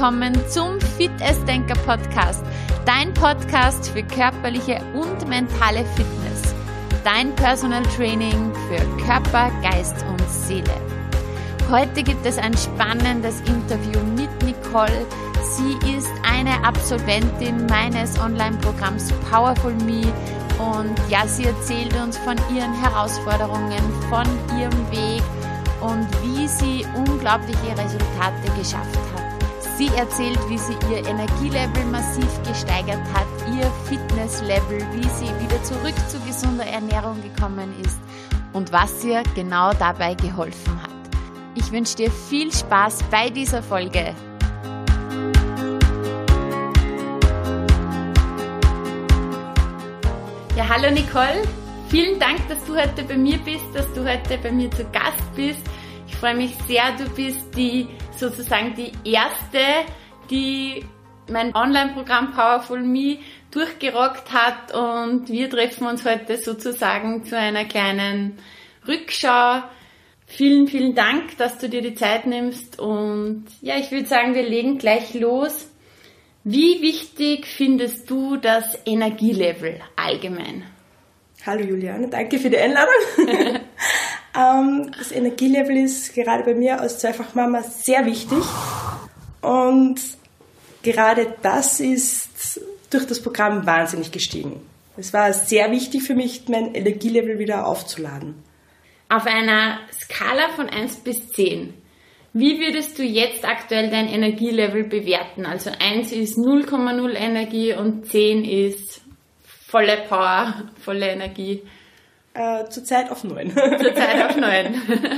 Willkommen zum Fit as Denker Podcast, dein Podcast für körperliche und mentale Fitness, dein Personal Training für Körper, Geist und Seele. Heute gibt es ein spannendes Interview mit Nicole. Sie ist eine Absolventin meines Online-Programms Powerful Me und ja, sie erzählt uns von ihren Herausforderungen, von ihrem Weg und wie sie unglaubliche Resultate geschafft hat. Sie erzählt, wie sie ihr Energielevel massiv gesteigert hat, ihr Fitnesslevel, wie sie wieder zurück zu gesunder Ernährung gekommen ist und was ihr genau dabei geholfen hat. Ich wünsche dir viel Spaß bei dieser Folge. Ja, hallo Nicole. Vielen Dank, dass du heute bei mir bist, dass du heute bei mir zu Gast bist. Ich freue mich sehr, du bist die sozusagen die erste, die mein Online-Programm Powerful Me durchgerockt hat und wir treffen uns heute sozusagen zu einer kleinen Rückschau. Vielen, vielen Dank, dass du dir die Zeit nimmst und ja, ich würde sagen, wir legen gleich los. Wie wichtig findest du das Energielevel allgemein? Hallo Juliane, danke für die Einladung. ähm, das Energielevel ist gerade bei mir als Zweifachmama sehr wichtig und gerade das ist durch das Programm wahnsinnig gestiegen. Es war sehr wichtig für mich, mein Energielevel wieder aufzuladen. Auf einer Skala von 1 bis 10, wie würdest du jetzt aktuell dein Energielevel bewerten? Also 1 ist 0,0 Energie und 10 ist volle Power, volle Energie? Äh, Zurzeit auf neun. Zurzeit auf neun.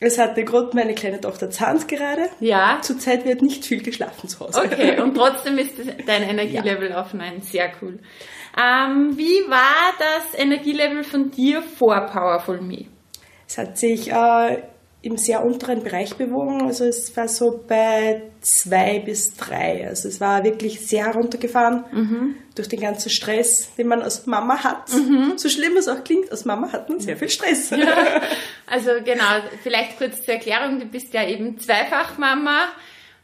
es hatte gerade meine kleine Tochter Zahns gerade. Ja. Zurzeit wird nicht viel geschlafen zu Hause. Okay, und trotzdem ist dein Energielevel ja. auf neun. Sehr cool. Ähm, wie war das Energielevel von dir vor Powerful Me? Es hat sich äh, im sehr unteren Bereich bewogen. Also es war so bei zwei bis drei. Also es war wirklich sehr runtergefahren mhm. durch den ganzen Stress, den man als Mama hat. Mhm. So schlimm es auch klingt, als Mama hat man sehr viel Stress. Ja. Also genau, vielleicht kurz zur Erklärung, du bist ja eben Zweifachmama.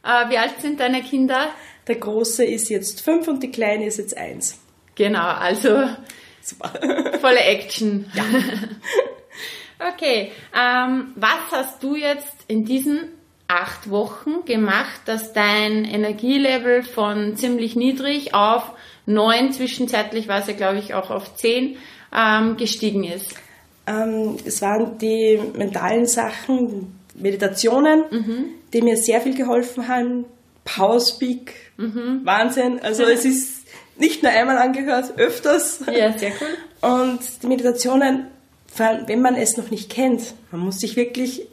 Äh, wie alt sind deine Kinder? Der Große ist jetzt fünf und die Kleine ist jetzt eins. Genau, also Super. volle Action. Ja. Okay, ähm, was hast du jetzt in diesen acht Wochen gemacht, dass dein Energielevel von ziemlich niedrig auf neun, zwischenzeitlich war es ja glaube ich auch auf zehn, ähm, gestiegen ist? Ähm, es waren die mentalen Sachen, Meditationen, mhm. die mir sehr viel geholfen haben. Powerspeak, mhm. Wahnsinn. Also es ist nicht nur einmal angehört, öfters. Ja, sehr cool. Und die Meditationen vor allem, wenn man es noch nicht kennt, man muss sich wirklich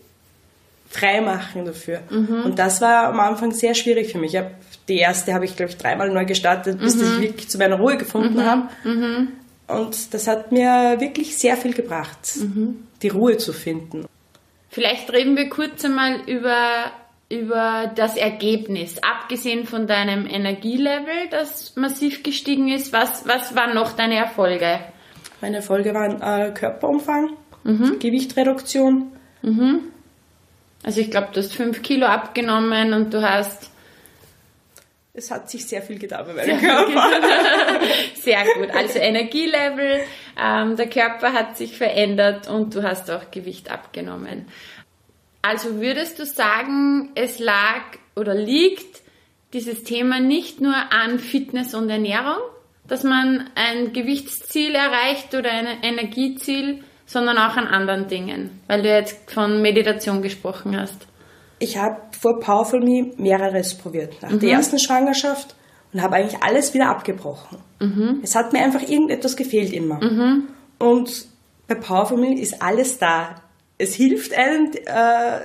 frei machen dafür. Mhm. Und das war am Anfang sehr schwierig für mich. Hab, die erste habe ich, glaube ich, dreimal neu gestartet, bis mhm. ich wirklich zu meiner Ruhe gefunden mhm. habe. Mhm. Und das hat mir wirklich sehr viel gebracht, mhm. die Ruhe zu finden. Vielleicht reden wir kurz einmal über, über das Ergebnis. Abgesehen von deinem Energielevel, das massiv gestiegen ist, was, was waren noch deine Erfolge? Meine Erfolge waren äh, Körperumfang, mhm. Gewichtreduktion. Mhm. Also ich glaube, du hast 5 Kilo abgenommen und du hast... Es hat sich sehr viel getan bei meinem Körper. sehr gut. Also Energielevel, ähm, der Körper hat sich verändert und du hast auch Gewicht abgenommen. Also würdest du sagen, es lag oder liegt dieses Thema nicht nur an Fitness und Ernährung, dass man ein Gewichtsziel erreicht oder ein Energieziel, sondern auch an anderen Dingen, weil du jetzt von Meditation gesprochen hast. Ich habe vor Powerful Me mehreres probiert. Nach mhm. der ersten Schwangerschaft und habe eigentlich alles wieder abgebrochen. Mhm. Es hat mir einfach irgendetwas gefehlt immer. Mhm. Und bei Powerful Me ist alles da. Es hilft einem, äh,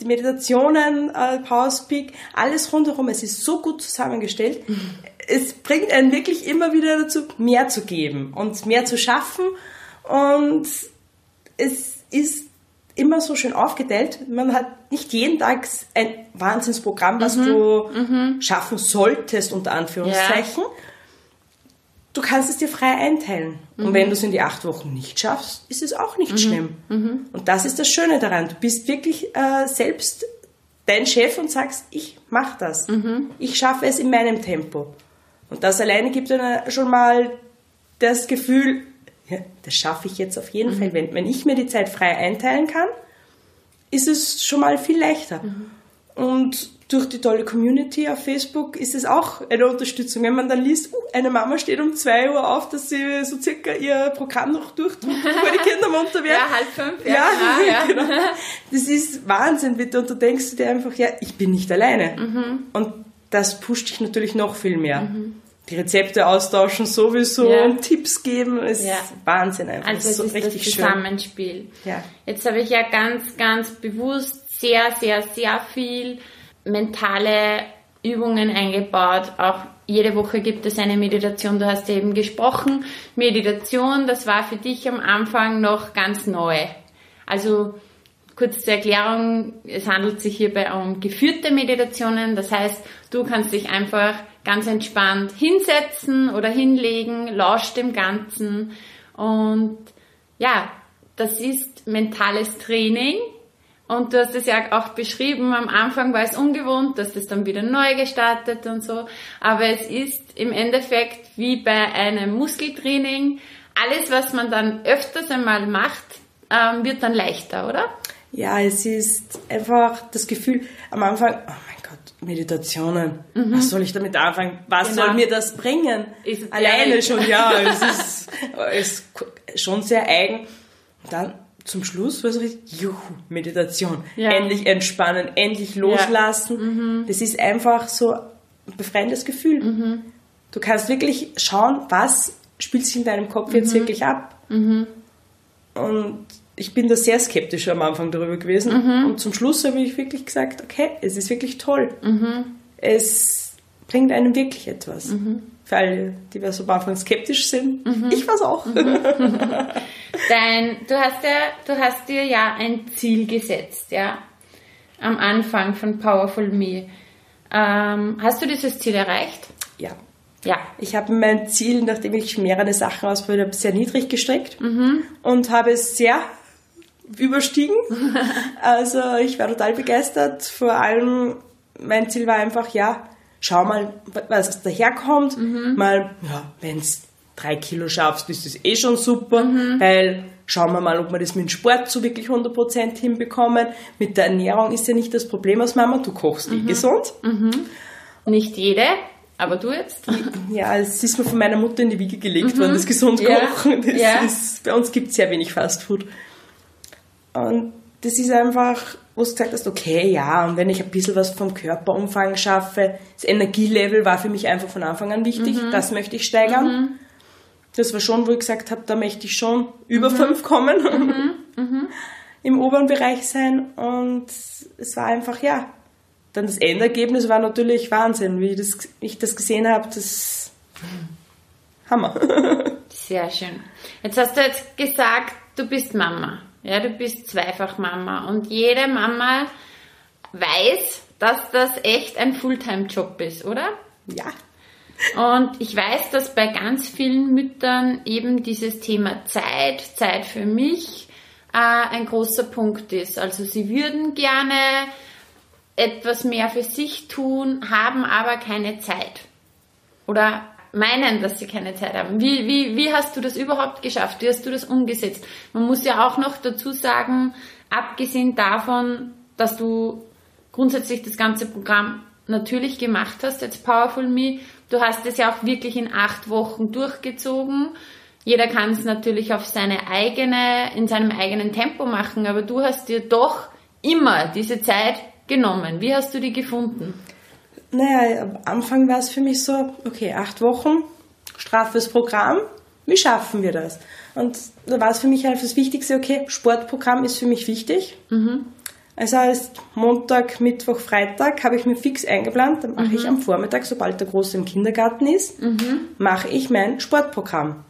die Meditationen, äh, Powerspeak, alles rundherum. Es ist so gut zusammengestellt. Mhm es bringt einen wirklich immer wieder dazu, mehr zu geben und mehr zu schaffen. Und es ist immer so schön aufgeteilt. Man hat nicht jeden Tag ein Wahnsinnsprogramm, was mhm. du mhm. schaffen solltest, unter Anführungszeichen. Ja. Du kannst es dir frei einteilen. Mhm. Und wenn du es in die acht Wochen nicht schaffst, ist es auch nicht mhm. schlimm. Mhm. Und das ist das Schöne daran. Du bist wirklich äh, selbst dein Chef und sagst, ich mache das. Ich schaffe es in meinem Tempo. Und das alleine gibt dann schon mal das Gefühl, ja, das schaffe ich jetzt auf jeden Fall. Wenn, wenn ich mir die Zeit frei einteilen kann, ist es schon mal viel leichter. Und durch die tolle Community auf Facebook ist es auch eine Unterstützung. Wenn man dann liest, uh, eine Mama steht um 2 Uhr auf, dass sie so circa ihr Programm noch durchdrückt, bevor die Kinder munter werden. Ja, halb fünf. Ja, Ja, ja, ja. genau. Das ist Wahnsinn, bitte. Und du denkst dir einfach, ja, ich bin nicht alleine. Mhm. Und das pusht dich natürlich noch viel mehr. Die Rezepte austauschen sowieso Ja. und Tipps geben, ist Ja. Wahnsinn einfach. Also es so ist das richtig schön. Zusammenspiel. Ja. Jetzt habe ich ja ganz, ganz bewusst sehr, sehr, sehr viel mentale Übungen eingebaut. Auch jede Woche gibt es eine Meditation. Du hast ja eben gesprochen. Meditation, das war für dich am Anfang noch ganz neu. Also kurz zur Erklärung, es handelt sich hierbei um geführte Meditationen. Das heißt, du kannst dich einfach ganz entspannt hinsetzen oder hinlegen, lauscht dem Ganzen und ja, das ist mentales Training. Und du hast es ja auch beschrieben, am Anfang war es ungewohnt, dass das dann wieder neu gestartet und so. Aber es ist im Endeffekt wie bei einem Muskeltraining. Alles, was man dann öfters einmal macht, ähm, wird dann leichter, oder? Ja, es ist einfach das Gefühl, am Anfang, oh mein Gott, Meditationen, was soll ich damit anfangen? Was Mhm. Genau. soll mir das bringen? Ist Alleine ehrlich? schon, ja, es ist, es ist schon sehr eigen. Und dann zum Schluss war es richtig, juhu, Meditation. Ja. Endlich entspannen, endlich loslassen. Das ist einfach so ein befreiendes Gefühl. Du kannst wirklich schauen, was spielt sich in deinem Kopf jetzt wirklich ab. Und ich bin da sehr skeptisch am Anfang darüber gewesen. Und zum Schluss habe ich wirklich gesagt, okay, es ist wirklich toll. Es bringt einem wirklich etwas. Für alle, die was am Anfang skeptisch sind. Ich war es auch. Dein, du hast ja, du hast dir ja ein Ziel gesetzt, ja, am Anfang von Powerful Me. Ähm, hast du dieses Ziel erreicht? ja. Ja. Ich habe mein Ziel, nachdem ich mehrere Sachen ausprobiert habe, sehr niedrig gesteckt und habe es sehr überstiegen. also ich war total begeistert. Vor allem, mein Ziel war einfach, ja, schau mal, was daherkommt. Mal, ja, wenn es drei Kilo schaffst, ist das eh schon super, weil schauen wir mal, ob wir das mit dem Sport so wirklich 100% hinbekommen. Mit der Ernährung ist ja nicht das Problem als Mama, du kochst eh gesund. Nicht jede, aber du jetzt? Ja, es ist mir von meiner Mutter in die Wiege gelegt worden, das gesund Ja. kochen. Das Ja. ist, bei uns gibt es sehr wenig Fastfood. Und das ist einfach, wo du gesagt hast, okay, ja, und wenn ich ein bisschen was vom Körperumfang schaffe, das Energielevel war für mich einfach von Anfang an wichtig, das möchte ich steigern. Das war schon, wo ich gesagt habe, da möchte ich schon über fünf kommen, im oberen Bereich sein. Und es war einfach, ja, dann das Endergebnis war natürlich Wahnsinn, wie ich das, wie ich das gesehen habe, das Hammer. Sehr schön. Jetzt hast du jetzt gesagt, du bist Mama. Ja, du bist zweifach Mama. Und jede Mama weiß, dass das echt ein Fulltime-Job ist, oder? ja. Und ich weiß, dass bei ganz vielen Müttern eben dieses Thema Zeit, Zeit für mich, äh, ein großer Punkt ist. Also sie würden gerne etwas mehr für sich tun, haben aber keine Zeit. Oder meinen, dass sie keine Zeit haben. Wie, wie, wie hast du das überhaupt geschafft? Wie hast du das umgesetzt? Man muss ja auch noch dazu sagen, abgesehen davon, dass du grundsätzlich das ganze Programm natürlich gemacht hast, jetzt Powerful Me, du hast es ja auch wirklich in acht Wochen durchgezogen. Jeder kann es natürlich auf seine eigene, in seinem eigenen Tempo machen, aber du hast dir doch immer diese Zeit genommen. Wie hast du die gefunden? Naja, am Anfang war es für mich so, okay, acht Wochen, straffes Programm, wie schaffen wir das? Und da war es für mich einfach das Wichtigste, okay, Sportprogramm ist für mich wichtig. Also heißt Montag, Mittwoch, Freitag habe ich mir fix eingeplant, dann mache ich am Vormittag, sobald der Große im Kindergarten ist, mache ich mein Sportprogramm.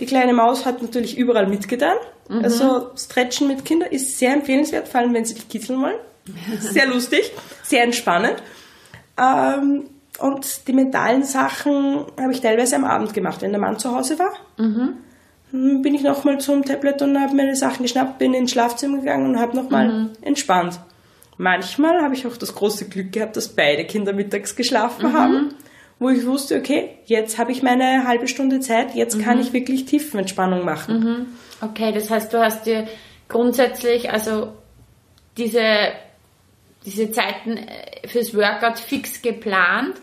Die kleine Maus hat natürlich überall mitgetan. Also Stretchen mit Kindern ist sehr empfehlenswert, vor allem wenn sie dich kitzeln wollen. Sehr lustig, sehr entspannend. Ähm, und die mentalen Sachen habe ich teilweise am Abend gemacht, wenn der Mann zu Hause war. Dann bin ich nochmal zum Tablet und habe die Sachen geschnappt, bin ins Schlafzimmer gegangen und habe nochmal entspannt. Manchmal habe ich auch das große Glück gehabt, dass beide Kinder mittags geschlafen haben, wo ich wusste, okay, jetzt habe ich meine halbe Stunde Zeit, jetzt kann ich wirklich Tiefenentspannung machen. Okay, das heißt, du hast dir grundsätzlich also diese, diese Zeiten äh, fürs Workout fix geplant,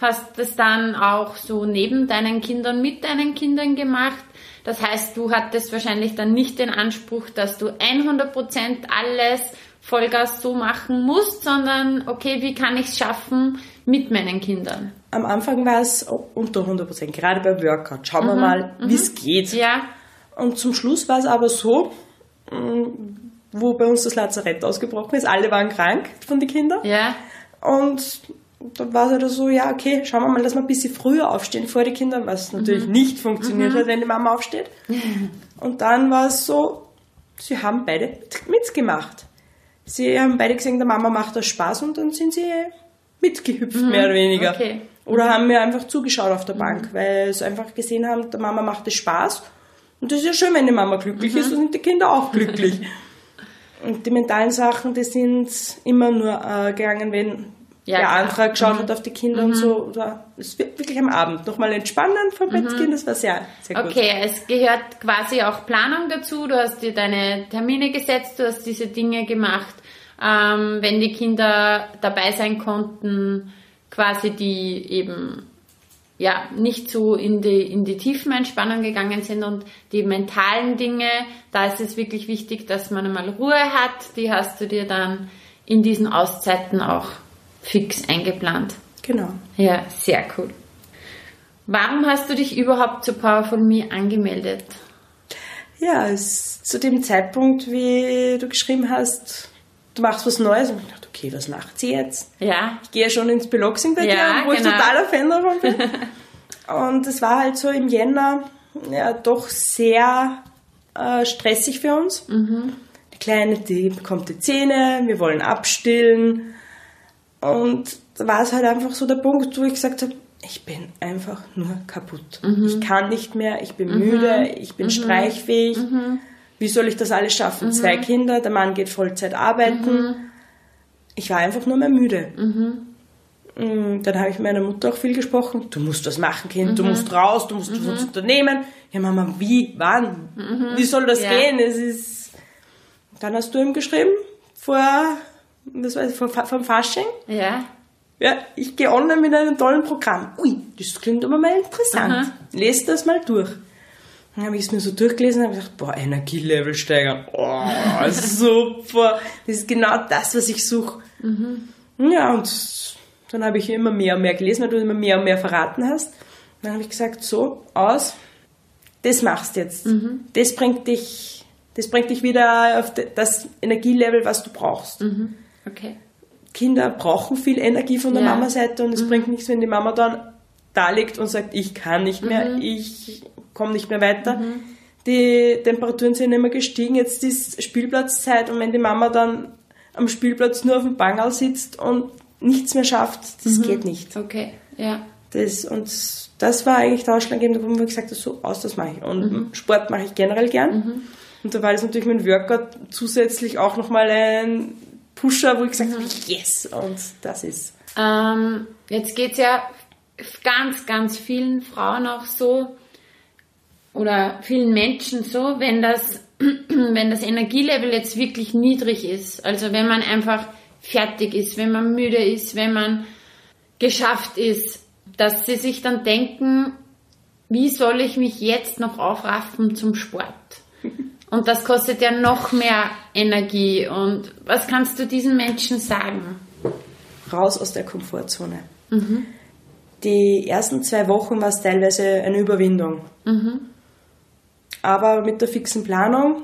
hast das dann auch so neben deinen Kindern, mit deinen Kindern gemacht. Das heißt, du hattest wahrscheinlich dann nicht den Anspruch, dass du 100% alles Vollgas so machen musst, sondern okay, wie kann ich es schaffen mit meinen Kindern? Am Anfang war es unter 100 Prozent, gerade beim Workout. Schauen wir mal, wie es geht. Ja, Und zum Schluss war es aber so, mh, wo bei uns das Lazarett ausgebrochen ist, alle waren krank von den Kindern. ja, Und dann war es halt so, ja, okay, schauen wir mal, dass wir ein bisschen früher aufstehen vor die Kinder, was natürlich nicht funktioniert hat, wenn die Mama aufsteht. Und dann war es so, sie haben beide mitgemacht. Sie haben beide gesehen, der Mama macht das Spaß und dann sind sie mitgehüpft, mehr oder weniger. okay. Oder haben mir einfach zugeschaut auf der Bank, weil sie einfach gesehen haben, der Mama macht es Spaß. Und das ist ja schön, wenn die Mama glücklich ist, dann sind die Kinder auch glücklich. Und die mentalen Sachen, die sind immer nur äh, gegangen, wenn Ja, der andere geschaut hat auf die Kinder und so. Oder es wird wirklich am Abend nochmal entspannen vom Bettkind, das war sehr, sehr gut. Okay, es gehört quasi auch Planung dazu. Du hast dir deine Termine gesetzt, du hast diese Dinge gemacht. Ähm, wenn die Kinder dabei sein konnten, quasi die eben ja nicht so in die in die Tiefenentspannung gegangen sind und die mentalen Dinge, da ist es wirklich wichtig, dass man einmal Ruhe hat. Die hast du dir dann in diesen Auszeiten auch fix eingeplant. Genau. Ja, sehr cool. Warum hast du dich überhaupt zu Powerful Me angemeldet? Ja, es, zu dem Zeitpunkt, wie du geschrieben hast, du machst was Neues, und ich dachte, okay, was macht sie jetzt? Ja, Ich gehe ja schon ins Beloxing bei Ja, dir, wo ich genau. totaler Fan davon bin. Und es war halt so im Jänner ja, doch sehr äh, stressig für uns. Die Kleine, die bekommt die Zähne, wir wollen abstillen. Und da war es halt einfach so der Punkt, wo ich gesagt habe, ich bin einfach nur kaputt. Ich kann nicht mehr, ich bin müde, ich bin streichfähig. Wie soll ich das alles schaffen? Zwei Kinder, der Mann geht Vollzeit arbeiten. Ich war einfach nur mehr müde. Mm, Dann habe ich mit meiner Mutter auch viel gesprochen. Du musst was machen, Kind. Du musst raus, du musst was unternehmen. Ja, Mama, wie, wann? Wie soll das Ja. gehen? Es ist. Dann hast du ihm geschrieben vor, das ich, vor, vom Fasching. ja, Ja, ich gehe online mit einem tollen Programm. Ui, das klingt aber mal interessant. Aha. Lest das mal durch. Dann habe ich es mir so durchgelesen und habe gedacht, boah, Energielevel steigern. Oh, super. Das ist genau das, was ich suche. Ja, und dann habe ich immer mehr und mehr gelesen, weil du immer mehr und mehr verraten hast. Dann habe ich gesagt, so, aus, das machst jetzt. Das bringt dich, das bringt dich wieder auf das Energielevel, was du brauchst. okay. Kinder brauchen viel Energie von der Ja. Mama-Seite und es bringt nichts, wenn die Mama dann da liegt und sagt, ich kann nicht mehr, ich komme nicht mehr weiter. Die Temperaturen sind immer gestiegen, jetzt ist Spielplatzzeit und wenn die Mama dann am Spielplatz nur auf dem Bangal sitzt und nichts mehr schafft, das geht nicht. Okay, ja. Das, und das war eigentlich der ausschlaggebende Punkt, wo ich gesagt habe, so aus, das mache ich. Und Sport mache ich generell gern. Und da war das natürlich mein Workout zusätzlich auch nochmal ein Pusher, wo ich gesagt habe, yes, und das ist. Ähm, jetzt geht's ja ganz, ganz vielen Frauen auch so oder vielen Menschen so, wenn das, wenn das Energielevel jetzt wirklich niedrig ist. Also wenn man einfach fertig ist, wenn man müde ist, wenn man geschafft ist, dass sie sich dann denken, wie soll ich mich jetzt noch aufraffen zum Sport? Und das kostet ja noch mehr Energie. Und was kannst du diesen Menschen sagen? Raus aus der Komfortzone. Die ersten zwei Wochen war es teilweise eine Überwindung. Aber mit der fixen Planung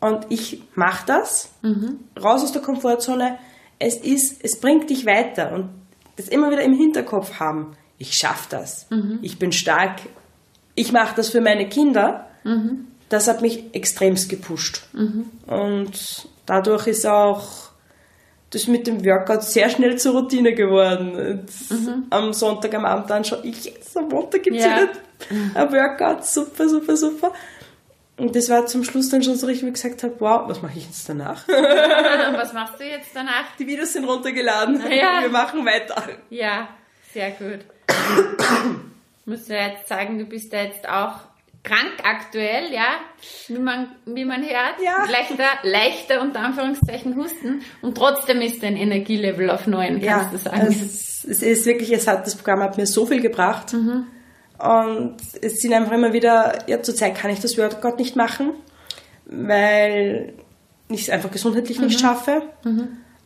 und ich mache das, raus aus der Komfortzone, es ist, es bringt dich weiter und das immer wieder im Hinterkopf haben. Ich schaffe das. Ich bin stark. Ich mache das für meine Kinder. Das hat mich extremst gepusht. Und dadurch ist auch das mit dem Workout sehr schnell zur Routine geworden. Jetzt Am Sonntag am Abend dann schon, yes, am Montag gibt es Ja. wieder ein Workout, super, super, super. Und das war zum Schluss dann schon so richtig, wie ich gesagt habe, wow, was mache ich jetzt danach? was machst du jetzt danach? Die Videos sind runtergeladen. Ja. Wir machen weiter. Ja, sehr gut. Musst du jetzt sagen, du bist ja jetzt auch krank aktuell, ja, wie man, wie man hört. Ja. Leichter, leichter unter Anführungszeichen Husten und trotzdem ist dein Energielevel auf neun, kannst du sagen. Es, es ist wirklich, es hat, das Programm hat mir so viel gebracht. Mhm. Und es sind einfach immer wieder, ja, zurzeit kann ich das Workout nicht machen, weil ich es einfach gesundheitlich nicht Mhm. schaffe.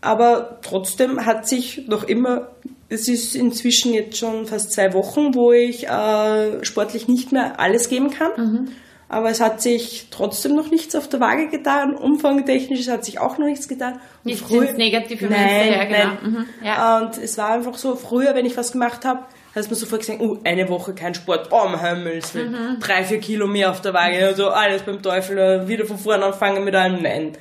Aber trotzdem hat sich noch immer, es ist inzwischen jetzt schon fast zwei Wochen, wo ich äh, sportlich nicht mehr alles geben kann. Mhm. Aber es hat sich trotzdem noch nichts auf der Waage getan. Umfangtechnisch hat sich auch noch nichts getan. Und Nicht früher- ins Negative Nein, du, ja, genau. nein. Mhm, ja. Und es war einfach so, früher, wenn ich was gemacht habe, hast du mir sofort gesagt, oh, eine Woche kein Sport, oh, um Himmels Willen, Mhm. drei, vier Kilo mehr auf der Waage, also alles beim Teufel, äh, wieder von vorne anfangen mit allem Nein.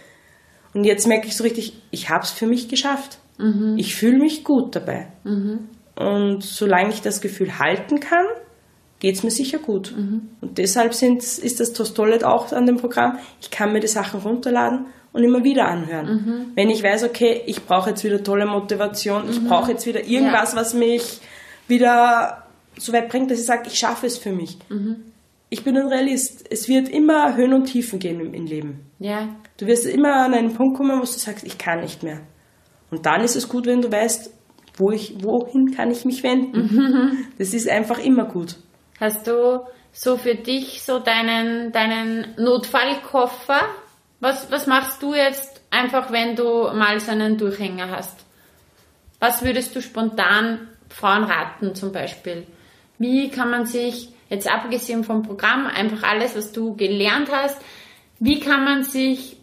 Und jetzt merke ich so richtig, ich habe es für mich geschafft. Mhm. Ich fühle mich gut dabei. Und solange ich das Gefühl halten kann, geht es mir sicher gut. Mhm. Und deshalb ist das Tolle auch an dem Programm. Ich kann mir die Sachen runterladen und immer wieder anhören. Mhm. Wenn ich weiß, okay, ich brauche jetzt wieder tolle Motivation, ich brauche jetzt wieder irgendwas, was mich wieder so weit bringt, dass ich sage, ich schaffe es für mich. Mhm. Ich bin ein Realist. Es wird immer Höhen und Tiefen geben im, Leben. ja. Du wirst immer an einen Punkt kommen, wo du sagst, ich kann nicht mehr. Und dann ist es gut, wenn du weißt, wo ich, wohin kann ich mich wenden. Das ist einfach immer gut. Hast du so für dich so deinen, deinen Notfallkoffer? Was, was machst du jetzt einfach, wenn du mal so einen Durchhänger hast? Was würdest du spontan Frauen raten zum Beispiel? Wie kann man sich, jetzt abgesehen vom Programm, einfach alles, was du gelernt hast, wie kann man sich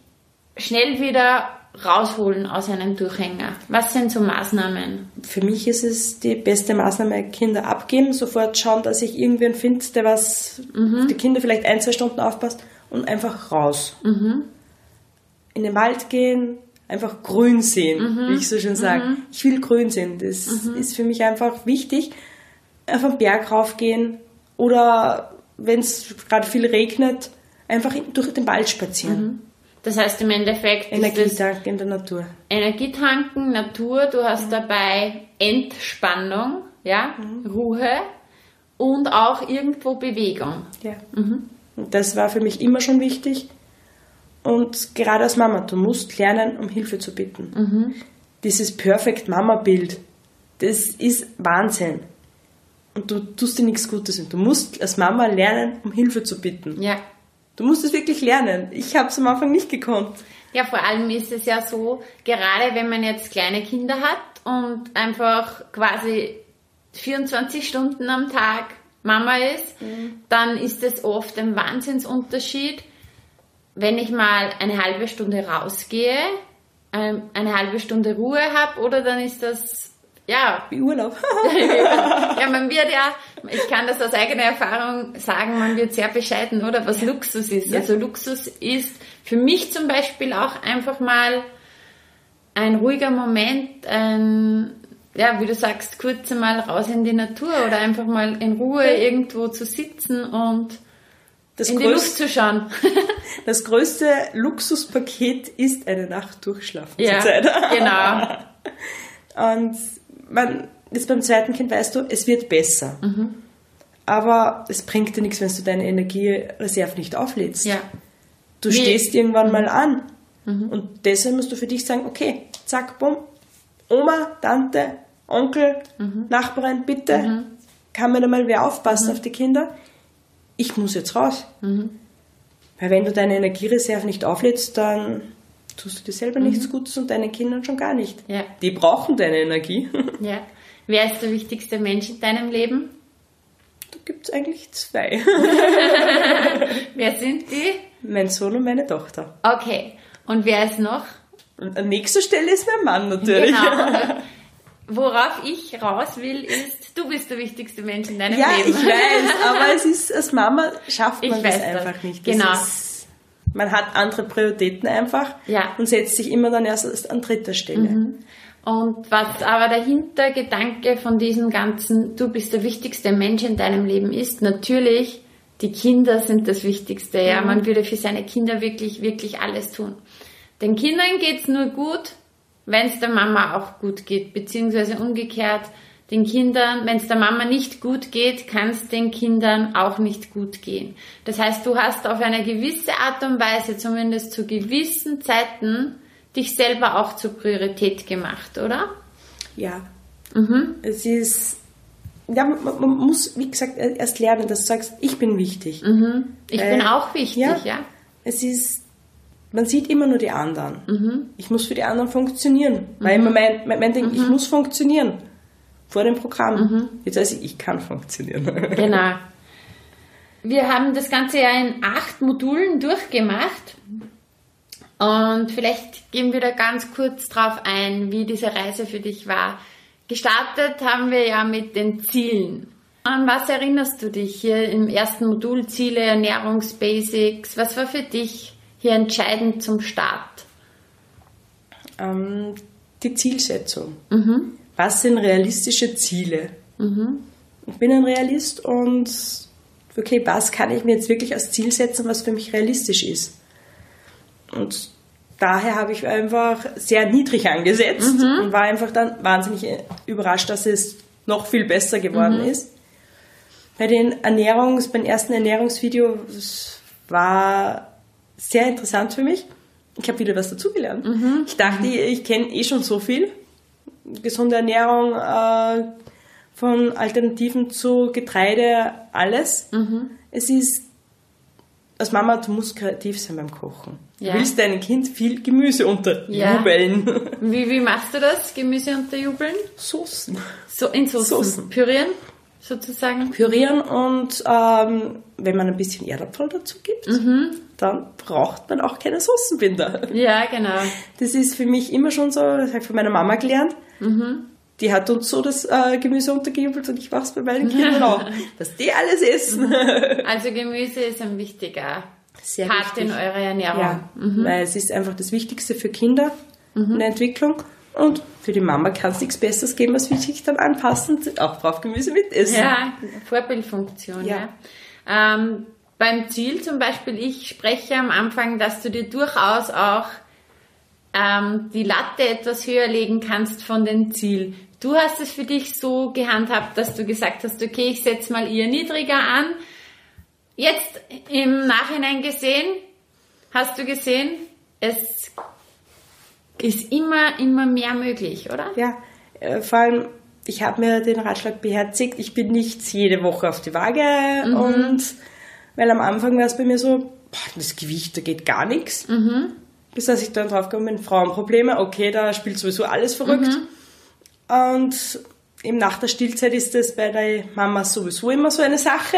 schnell wieder rausholen aus einem Durchhänger? Was sind so Maßnahmen? Für mich ist es die beste Maßnahme, Kinder abgeben, sofort schauen, dass ich irgendwen finde, der was auf die Kinder vielleicht ein, zwei Stunden aufpasst und einfach raus. In den Wald gehen, einfach grün sehen, wie ich so schön sage. Ich will grün sehen, das ist für mich einfach wichtig. Auf den Berg raufgehen oder wenn es gerade viel regnet, einfach in- durch den Wald spazieren. Das heißt im Endeffekt, ist das Energietank in der Natur. Energietanken, Natur, du hast dabei Entspannung, ja, Ruhe und auch irgendwo Bewegung. Ja. Und das war für mich immer schon wichtig. Und gerade als Mama, du musst lernen, um Hilfe zu bitten. Dieses Perfect Mama-Bild, das ist Wahnsinn. Und du tust dir nichts Gutes. Und du musst als Mama lernen, um Hilfe zu bitten. Ja. Du musst es wirklich lernen. Ich habe es am Anfang nicht gekonnt. Ja, vor allem ist es ja so, gerade wenn man jetzt kleine Kinder hat und einfach quasi 24 Stunden am Tag Mama ist, dann ist es oft ein Wahnsinnsunterschied, wenn ich mal eine halbe Stunde rausgehe, ähm, eine halbe Stunde Ruhe habe oder dann ist das, ja, Wie Urlaub. ja, man wird ja, ich kann das aus eigener Erfahrung sagen, man wird sehr bescheiden, oder? Was Luxus ist. Ja. Also Luxus ist für mich zum Beispiel auch einfach mal ein ruhiger Moment, ein, ja, wie du sagst, kurz einmal raus in die Natur oder einfach mal in Ruhe irgendwo zu sitzen und Das, in die Luft größte, zu schauen. das größte Luxuspaket ist eine Nacht durchschlafen ja, zurzeit. genau. Und man, jetzt beim zweiten Kind weißt du, es wird besser. Mhm. Aber es bringt dir nichts, wenn du deine Energiereserve nicht auflädst. Ja. Du Mhm. stehst irgendwann mal an. Und deshalb musst du für dich sagen, okay, zack, bumm, Oma, Tante, Onkel, Mhm. Nachbarin, bitte, kann mir da mal wer aufpassen auf die Kinder? Ich muss jetzt raus. Mhm. Weil wenn du deine Energiereserve nicht auflädst, dann tust du dir selber Mhm. nichts Gutes und deinen Kindern schon gar nicht. Ja. Die brauchen deine Energie. ja. Wer ist der wichtigste Mensch in deinem Leben? Da gibt es eigentlich zwei. Wer sind die? mein Sohn und meine Tochter. Okay. Und wer ist noch? Und an nächster Stelle ist mein Mann natürlich. Genau. Worauf ich raus will, ist, du bist der wichtigste Mensch in deinem Ja, Leben. ich weiß, aber es ist, als Mama schafft Ich man das weiß das. einfach nicht. Das Genau. Ist, man hat andere Prioritäten einfach Ja. und setzt sich immer dann erst an dritter Stelle. Und was aber der Hintergedanke von diesem ganzen, du bist der wichtigste Mensch in deinem Leben ist, natürlich die Kinder sind das Wichtigste. Ja, mhm. man würde für seine Kinder wirklich, wirklich alles tun. Den Kindern geht's nur gut, wenn es der Mama auch gut geht, beziehungsweise umgekehrt. Den Kindern, wenn es der Mama nicht gut geht, kann es den Kindern auch nicht gut gehen. Das heißt, du hast auf eine gewisse Art und Weise, zumindest zu gewissen Zeiten, dich selber auch zur Priorität gemacht, oder? Ja. Mhm. Es ist ja, man, man, muss, wie gesagt, erst lernen, dass du sagst, ich bin wichtig. Mhm. Ich äh, bin auch wichtig, ja, ja. Es ist, man sieht immer nur die anderen. Mhm. Ich muss für die anderen funktionieren. Weil mhm. mein, mein, mein Ding, ich mhm. muss funktionieren. Vor dem Programm. Mhm. Jetzt weiß ich, ich kann funktionieren. Genau. Wir haben das Ganze ja in acht Modulen durchgemacht. Und vielleicht gehen wir da ganz kurz drauf ein, wie diese Reise für dich war. Gestartet haben wir ja mit den Zielen. An was erinnerst du dich hier im ersten Modul Ziele, Ernährungsbasics? Was war für dich hier entscheidend zum Start? Ähm, die Zielsetzung. Mhm. Was sind realistische Ziele? Mhm. Ich bin ein Realist und okay, was kann ich mir jetzt wirklich als Ziel setzen, was für mich realistisch ist? Und daher habe ich einfach sehr niedrig angesetzt mhm. und war einfach dann wahnsinnig überrascht, dass es noch viel besser geworden mhm. ist. Bei den Ernährungs, beim ersten Ernährungsvideo war sehr interessant für mich. Ich habe wieder was dazugelernt. Mhm. Ich dachte, ich kenne eh schon so viel. Gesunde Ernährung, äh, von Alternativen zu Getreide, alles. Mhm. Es ist als Mama, du musst kreativ sein beim Kochen. Ja. Du willst deinem Kind viel Gemüse unterjubeln. Ja. Wie, wie machst du das, Gemüse unterjubeln? Soßen. So, in Soßen. Soßen. Pürieren, sozusagen? Pürieren und ähm, wenn man ein bisschen Erdapfel dazu gibt, mhm. dann braucht man auch keine Soßenbinder. Ja, genau. Das ist für mich immer schon so, das habe ich von meiner Mama gelernt. Mhm die hat uns so das äh, Gemüse untergejubelt und ich mache es bei meinen Kindern auch, dass die alles essen. also Gemüse ist ein wichtiger Sehr Part wichtig. in eurer Ernährung. Ja, mhm. weil es ist einfach das Wichtigste für Kinder mhm. in der Entwicklung. Und für die Mama kann es nichts Besseres geben, als wie sich dann anpassend auch brav Gemüse mitessen. Ja, Vorbildfunktion, ja. ja. Ähm, beim Ziel zum Beispiel, ich spreche am Anfang, dass du dir durchaus auch ähm, die Latte etwas höher legen kannst von dem Ziel. Du hast es für dich so gehandhabt, dass du gesagt hast, okay, ich setze mal eher niedriger an. Jetzt im Nachhinein gesehen, hast du gesehen, es ist immer, immer mehr möglich, oder? Ja, äh, vor allem, ich habe mir den Ratschlag beherzigt, ich bin nicht jede Woche auf die Waage mhm. und weil am Anfang war es bei mir so, boah, das Gewicht, da geht gar nichts. Mhm. Bis dass ich dann drauf gekommen bin, Frauenprobleme, okay, da spielt sowieso alles verrückt. Mhm. Und eben nach der Stillzeit ist das bei der Mama sowieso immer so eine Sache.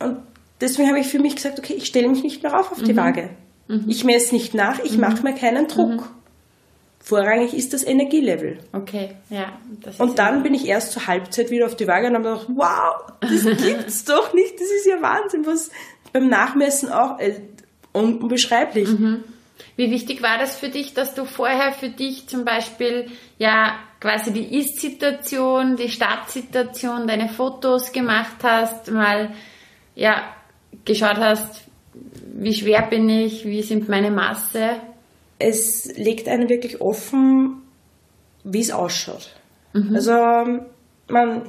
Und deswegen habe ich für mich gesagt, okay, ich stelle mich nicht mehr auf auf die mhm. Waage. Mhm. Ich messe nicht nach, ich mhm. mache mir keinen Druck. Mhm. Vorrangig ist das Energielevel. Okay, ja. und dann bin ich erst zur Halbzeit wieder auf die Waage und habe gedacht, wow, das gibt's doch nicht, das ist ja Wahnsinn, was beim Nachmessen auch äh, unbeschreiblich. Mhm. Wie wichtig war das für dich, dass du vorher für dich zum Beispiel ja quasi die Ist-Situation, die Startsituation, deine Fotos gemacht hast, mal ja geschaut hast, wie schwer bin ich, wie sind meine Masse? Es legt einen wirklich offen, wie es ausschaut. Mhm. Also man,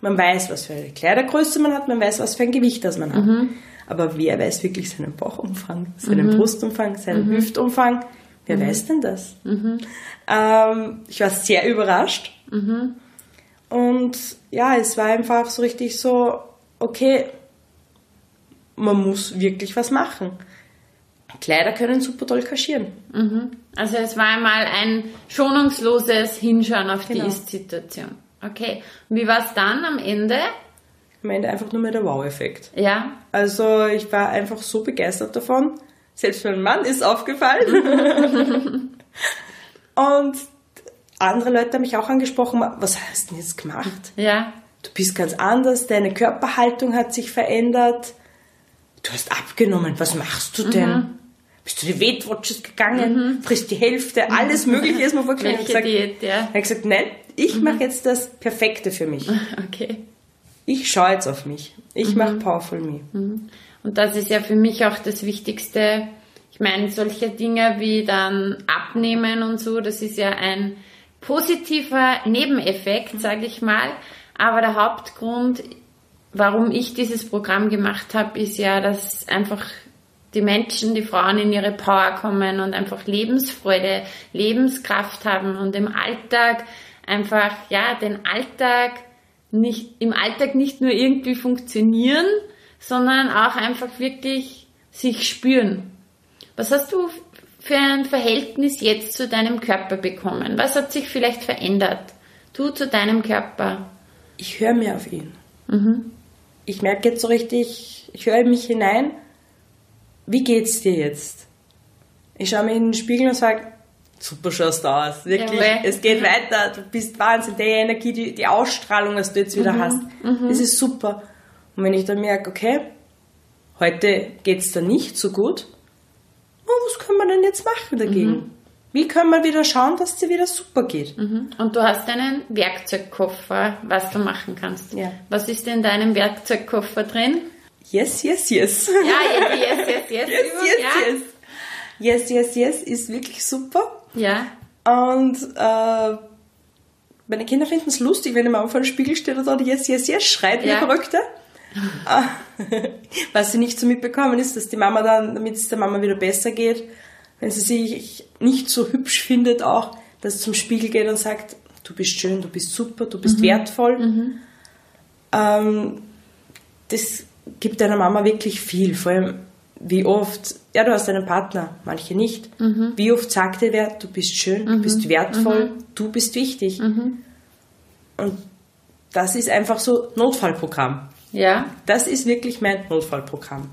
man weiß, was für eine Kleidergröße man hat, man weiß, was für ein Gewicht das man hat. Mhm. Aber wer weiß wirklich seinen Bauchumfang, seinen mhm. Brustumfang, seinen mhm. Hüftumfang? Wer mhm. weiß denn das? Mhm. Ähm, ich war sehr überrascht. Mhm. Und ja, es war einfach so richtig so, okay, man muss wirklich was machen. Kleider können super toll kaschieren. Mhm. Also es war einmal ein schonungsloses Hinschauen auf genau. die Ist-Situation. Okay. Und wie war es dann am Ende? Am Ende einfach nur mehr der Wow-Effekt. Ja. Also ich war einfach so begeistert davon. Selbst mein Mann ist aufgefallen. und andere Leute haben mich auch angesprochen, was hast du denn jetzt gemacht? Ja. Du bist ganz anders, deine Körperhaltung hat sich verändert. Du hast abgenommen, was machst du denn? Mhm. Bist du die Weight Watchers gegangen, mhm. frisst die Hälfte, alles Mögliche ist mir vorgestellt. Welche Diät, ja. Er hat gesagt, nein, ich mhm. mache jetzt das Perfekte für mich. Okay. Ich schaue jetzt auf mich. Ich mhm. mache Powerful Me. Mhm. Und das ist ja für mich auch das Wichtigste. Ich meine, solche Dinge wie dann Abnehmen und so, das ist ja ein positiver Nebeneffekt, sage ich mal. Aber der Hauptgrund, warum ich dieses Programm gemacht habe, ist ja, dass einfach die Menschen, die Frauen in ihre Power kommen und einfach Lebensfreude, Lebenskraft haben und im Alltag einfach, ja, den Alltag nicht, im Alltag nicht nur irgendwie funktionieren, sondern auch einfach wirklich sich spüren. Was hast du für ein Verhältnis jetzt zu deinem Körper bekommen? Was hat sich vielleicht verändert? Du zu deinem Körper? Ich höre mehr auf ihn. Mhm. Ich merke jetzt so richtig, ich höre mich hinein, wie geht's dir jetzt? Ich schaue mir in den Spiegel und sage, super schaust du aus. Wirklich, ja, es geht weiter, du bist Wahnsinn, die Energie, die, die Ausstrahlung, was du jetzt wieder mhm. hast, mhm. das ist super. Und wenn ich dann merke, okay, heute geht's da nicht so gut, oh, was können wir denn jetzt machen dagegen? Mhm. Wie können wir wieder schauen, dass es dir wieder super geht? Mhm. Und du hast einen Werkzeugkoffer, was du machen kannst. Ja. Was ist in deinem Werkzeugkoffer drin? Yes, yes, yes. Ja, yes, yes, yes. yes, yes, yes, yes. Yes, yes, yes ist wirklich super. Ja. Und äh, meine Kinder finden es lustig, wenn im Mama vor dem Spiegel steht und dort Yes, yes, yes schreit wie ja. Verrückte. Was sie nicht so mitbekommen ist, dass die Mama dann, damit es der Mama wieder besser geht, wenn sie sich nicht so hübsch findet, auch, dass sie zum Spiegel geht und sagt, du bist schön, du bist super, du bist mhm. wertvoll. Mhm. Ähm, das gibt deiner Mama wirklich viel. Vor allem, wie oft, ja, du hast einen Partner, manche nicht. Mhm. Wie oft sagt dir wer, du bist schön, du bist mhm. wertvoll, mhm. du bist wichtig. Mhm. Und das ist einfach so Notfallprogramm. Ja. Das ist wirklich mein Notfallprogramm.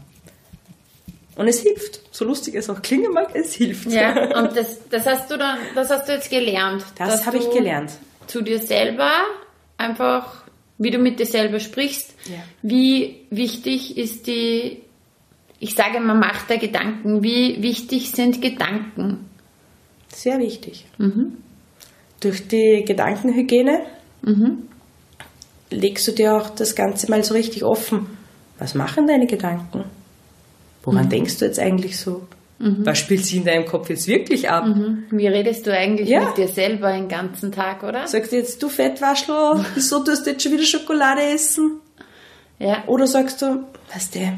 Und es hilft. So lustig es auch klingen mag, es hilft. Ja, und das, das hast du dann, das hast du jetzt gelernt. Das habe ich gelernt. Zu dir selber einfach, wie du mit dir selber sprichst, ja. wie wichtig ist die, ich sage immer Macht der Gedanken, wie wichtig sind Gedanken? Sehr wichtig. Mhm. Durch die Gedankenhygiene mhm. legst du dir auch das Ganze mal so richtig offen. Was machen deine Gedanken? Woran mhm. denkst du jetzt eigentlich so? Mhm. Was spielt sich in deinem Kopf jetzt wirklich ab? Mhm. Wie redest du eigentlich ja. mit dir selber den ganzen Tag, oder? Sagst du jetzt, du Fettwaschel, wieso tust du jetzt schon wieder Schokolade essen? Ja. Oder sagst du, weißt du,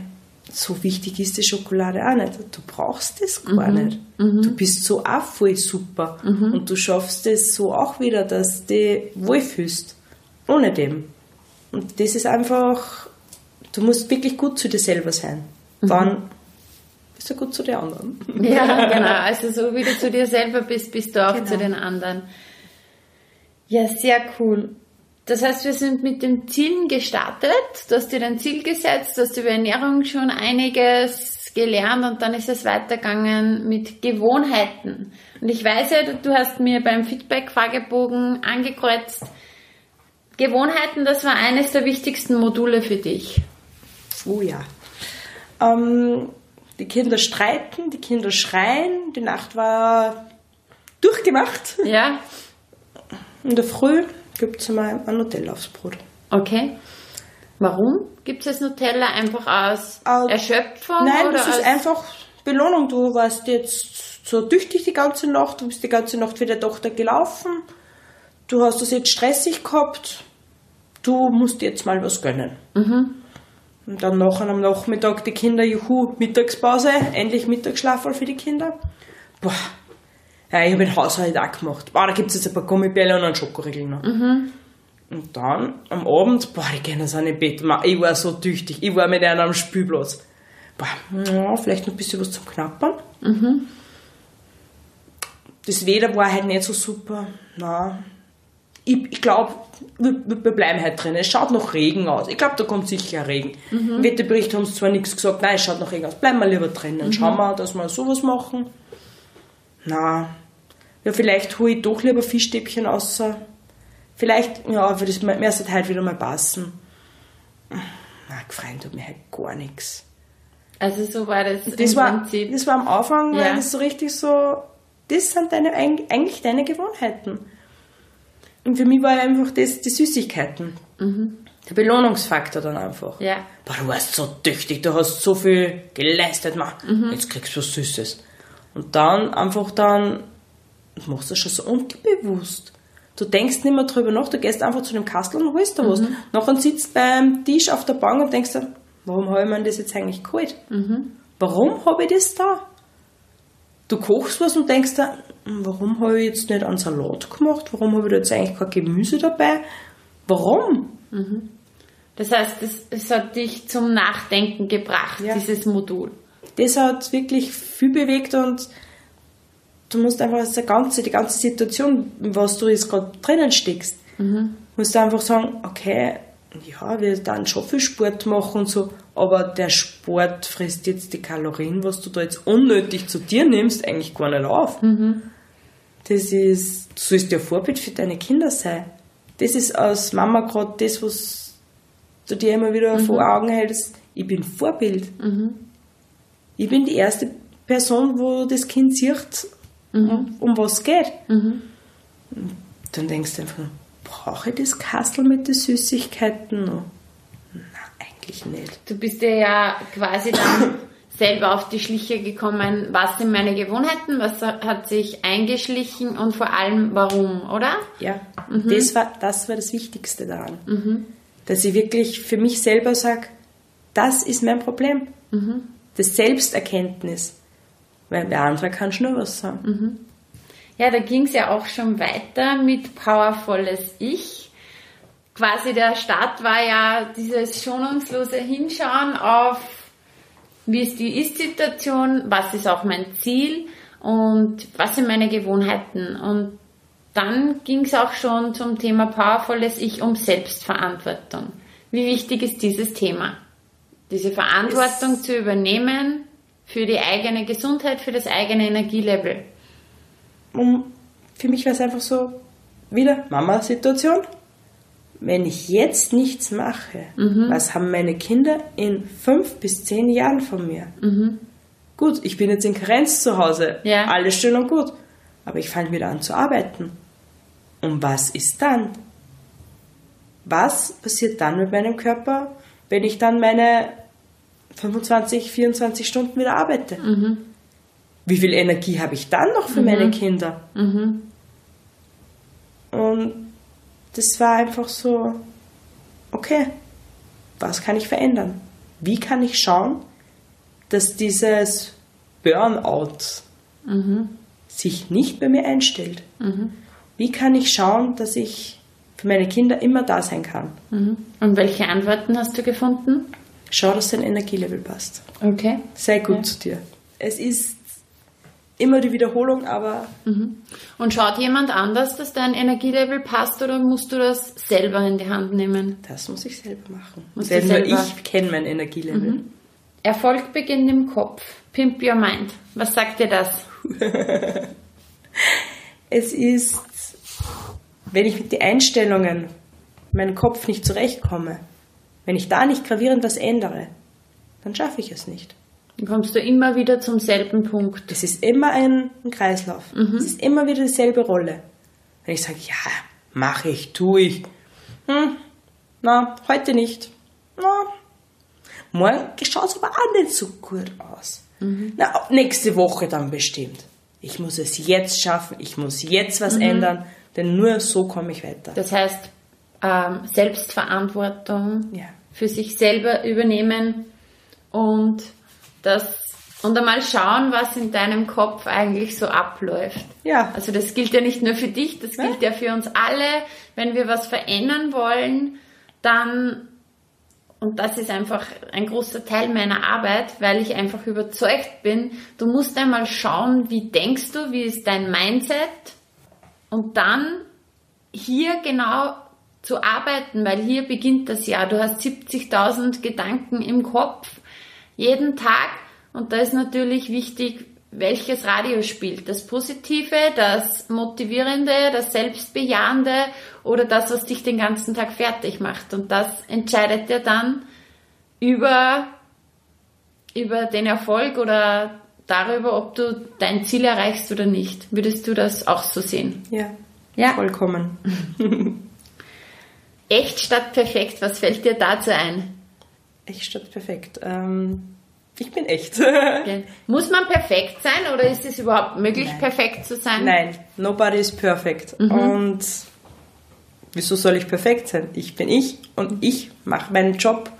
so wichtig ist die Schokolade auch nicht. Du brauchst das gar mhm. nicht. Mhm. Du bist so auch voll super. Mhm. Und du schaffst es so auch wieder, dass du dich wohlfühlst. Ohne dem. Und das ist einfach, du musst wirklich gut zu dir selber sein. Mhm. Dann bist du gut zu den anderen. Ja, genau. Also so wie du zu dir selber bist, bist du auch genau. zu den anderen. Ja, sehr cool. Das heißt, wir sind mit dem Zielen gestartet. Du hast dir ein Ziel gesetzt, du hast über Ernährung schon einiges gelernt und dann ist es weitergegangen mit Gewohnheiten. Und ich weiß ja, du hast mir beim Feedback-Fragebogen angekreuzt, Gewohnheiten, das war eines der wichtigsten Module für dich. Oh ja. Ähm, die Kinder streiten, die Kinder schreien, die Nacht war durchgemacht. Ja. In der Früh gibt es mal ein Nutella aufs Brot. Okay. Warum gibt es Nutella? Einfach aus uh, Erschöpfung? Nein, das ist einfach Belohnung. Du warst jetzt so tüchtig die ganze Nacht, du bist die ganze Nacht für die Tochter gelaufen, du hast es jetzt stressig gehabt, du musst jetzt mal was gönnen. Mhm. Und dann nachher am Nachmittag die Kinder, juhu, Mittagspause, endlich Mittagsschlaf für die Kinder. Boah, ja, ich habe den Haushalt auch gemacht. Boah, da gibt es jetzt ein paar Gummibälle und einen Schokoriegel noch. Mhm. Und dann am Abend, boah, die Kinder sind im Bett. Ich war so tüchtig. Ich war mit einer am Spielplatz. Boah, ja, vielleicht noch ein bisschen was zum Knappern. Mhm. Das Wetter war halt nicht so super. Nein, ich, ich glaube, wir, wir, bleiben halt drin. Es schaut noch Regen aus. Ich glaube, da kommt sicher Regen. Mhm. Im Wetterbericht haben sie zwar nichts gesagt, nein, es schaut noch Regen aus. Bleiben wir lieber drinnen. Mhm. Schauen wir, dass wir sowas machen. Na, ja, vielleicht hole ich doch lieber Fischstäbchen raus. Vielleicht, ja, würde es mir erst halt wieder mal passen. Na, gefreut tut mir halt gar nichts. Also so war das, das war, Prinzip. Das war am Anfang, ja. weil das so richtig so, das sind deine, eigentlich deine Gewohnheiten. Und für mich war einfach das die Süßigkeiten. Mhm. der Belohnungsfaktor dann einfach. Ja. Boah, du warst so tüchtig, du hast so viel geleistet, man. Jetzt kriegst du was Süßes. Und dann einfach dann machst du das schon so unbewusst. Du denkst nicht mehr drüber nach, du gehst einfach zu dem Kastel und holst da was. Nachher sitzt beim Tisch auf der Bank und denkst dir, warum habe ich mir das jetzt eigentlich geholt? Warum habe ich das da? Du kochst was und denkst dir, warum habe ich jetzt nicht einen Salat gemacht? Warum habe ich da jetzt eigentlich kein Gemüse dabei? Warum? Das heißt, es, es hat dich zum Nachdenken gebracht, Ja. dieses Modul. Das hat wirklich viel bewegt und du musst einfach das ganze, die ganze Situation, in was du jetzt gerade drinnen steckst, musst du einfach sagen, okay, ja, wir dann schon viel Sport machen und so, aber der Sport frisst jetzt die Kalorien, was du da jetzt unnötig zu dir nimmst, eigentlich gar nicht auf. Das ist, du sollst ja Vorbild für deine Kinder sein. Das ist als Mama gerade das, was du dir immer wieder vor Augen hältst. Ich bin Vorbild. Ich bin die erste Person, wo das Kind sieht, um, um was es geht. Und Dann denkst du einfach, brauche ich das Kastel mit den Süßigkeiten noch? Nein, eigentlich nicht. Du bist dir ja quasi dann selber auf die Schliche gekommen, was sind meine Gewohnheiten, was hat sich eingeschlichen und vor allem warum, oder? Ja, und das, war, das war das Wichtigste daran. Dass ich wirklich für mich selber sage, das ist mein Problem. Das Selbsterkenntnis. Weil der andere kann schon nur was sagen. Ja, da ging es ja auch schon weiter mit Powervolles Ich. Quasi der Start war ja dieses schonungslose Hinschauen auf, wie ist die Ist-Situation, was ist auch mein Ziel und was sind meine Gewohnheiten. Und dann ging es auch schon zum Thema Powervolles Ich um Selbstverantwortung. Wie wichtig ist dieses Thema? Diese Verantwortung Es- zu übernehmen für die eigene Gesundheit, für das eigene Energielevel. Und für mich war es einfach so, wieder Mama-Situation. Wenn ich jetzt nichts mache, was haben meine Kinder in fünf bis zehn Jahren von mir? Gut, ich bin jetzt in Karenz zu Hause. Ja. Alles schön und gut. Aber ich fange wieder an zu arbeiten. Und was ist dann? Was passiert dann mit meinem Körper, wenn ich dann meine 25, 24 Stunden wieder arbeite? Wie viel Energie habe ich dann noch für meine Kinder? Und das war einfach so, okay, was kann ich verändern? Wie kann ich schauen, dass dieses Burnout sich nicht bei mir einstellt? Wie kann ich schauen, dass ich für meine Kinder immer da sein kann? Und welche Antworten hast du gefunden? Schau, dass dein Energielevel passt. Okay. Sei gut zu dir. Es ist immer die Wiederholung, aber Und schaut jemand anders, dass dein Energielevel passt oder musst du das selber in die Hand nehmen? das muss ich selber machen. Musst Denn du nur selber- ich kenne mein Energielevel. Erfolg beginnt im Kopf. Pimp your mind. Was sagt dir das? Es ist, wenn ich mit den Einstellungen meinen Kopf nicht zurechtkomme, wenn ich da nicht gravierend was ändere, dann schaffe ich es nicht. Dann kommst du immer wieder zum selben Punkt. Es ist immer ein, ein Kreislauf. Es ist immer wieder dieselbe Rolle. Wenn ich sage, ja, mache ich, tue ich. Hm, na, heute nicht. Na, morgen schaut es aber auch nicht so gut aus. Na, ab nächste Woche dann bestimmt. Ich muss es jetzt schaffen, ich muss jetzt was ändern, denn nur so komme ich weiter. Das heißt, ähm, Selbstverantwortung Ja. für sich selber übernehmen und das und einmal schauen, was in deinem Kopf eigentlich so abläuft. Ja. Also das gilt ja nicht nur für dich, das gilt ja für uns alle. Wenn wir was verändern wollen, dann und das ist einfach ein großer Teil meiner Arbeit, weil ich einfach überzeugt bin, du musst einmal schauen, wie denkst du, wie ist dein Mindset und dann hier genau zu arbeiten, weil hier beginnt das Jahr. Du hast 70.000 Gedanken im Kopf jeden Tag und da ist natürlich wichtig, welches Radio spielt. Das Positive, das Motivierende, das Selbstbejahende oder das, was dich den ganzen Tag fertig macht. Und das entscheidet ja dann über, über den Erfolg oder darüber, ob du dein Ziel erreichst oder nicht. Würdest du das auch so sehen? Ja, Ja. vollkommen. Echt statt perfekt, was fällt dir dazu ein? Echt statt perfekt. Ähm, ich bin echt. Okay. Muss man perfekt sein oder ist es überhaupt möglich, Nein. perfekt zu sein? Nein, nobody is perfect. Mhm. Und wieso soll ich perfekt sein? Ich bin ich und ich mache meinen Job.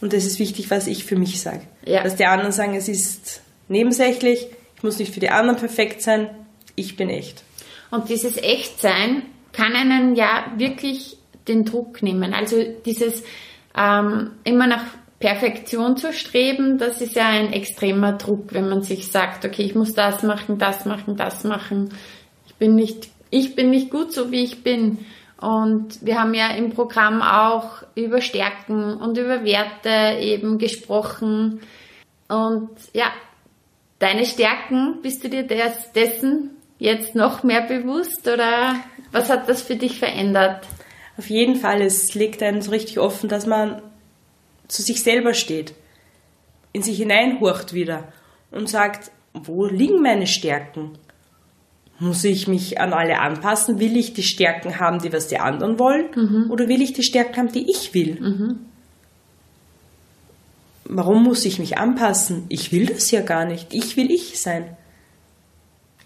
Und es ist wichtig, was ich für mich sage. Ja. Dass die anderen sagen, es ist nebensächlich, ich muss nicht für die anderen perfekt sein, ich bin echt. Und dieses Echtsein kann einen ja wirklich den Druck nehmen. Also dieses ähm, immer nach Perfektion zu streben, das ist ja ein extremer Druck, wenn man sich sagt, okay, ich muss das machen, das machen, das machen. Ich bin nicht, ich bin nicht gut so wie ich bin. Und wir haben ja im Programm auch über Stärken und über Werte eben gesprochen. Und ja, deine Stärken, bist du dir des, dessen jetzt noch mehr bewusst oder was hat das für dich verändert? Auf jeden Fall, es legt einen so richtig offen, dass man zu sich selber steht, in sich hineinhorcht wieder und sagt, wo liegen meine Stärken? Muss ich mich an alle anpassen? Will ich die Stärken haben, die was die anderen wollen? Oder will ich die Stärken haben, die ich will? Warum muss ich mich anpassen? Ich will das ja gar nicht. Ich will ich sein.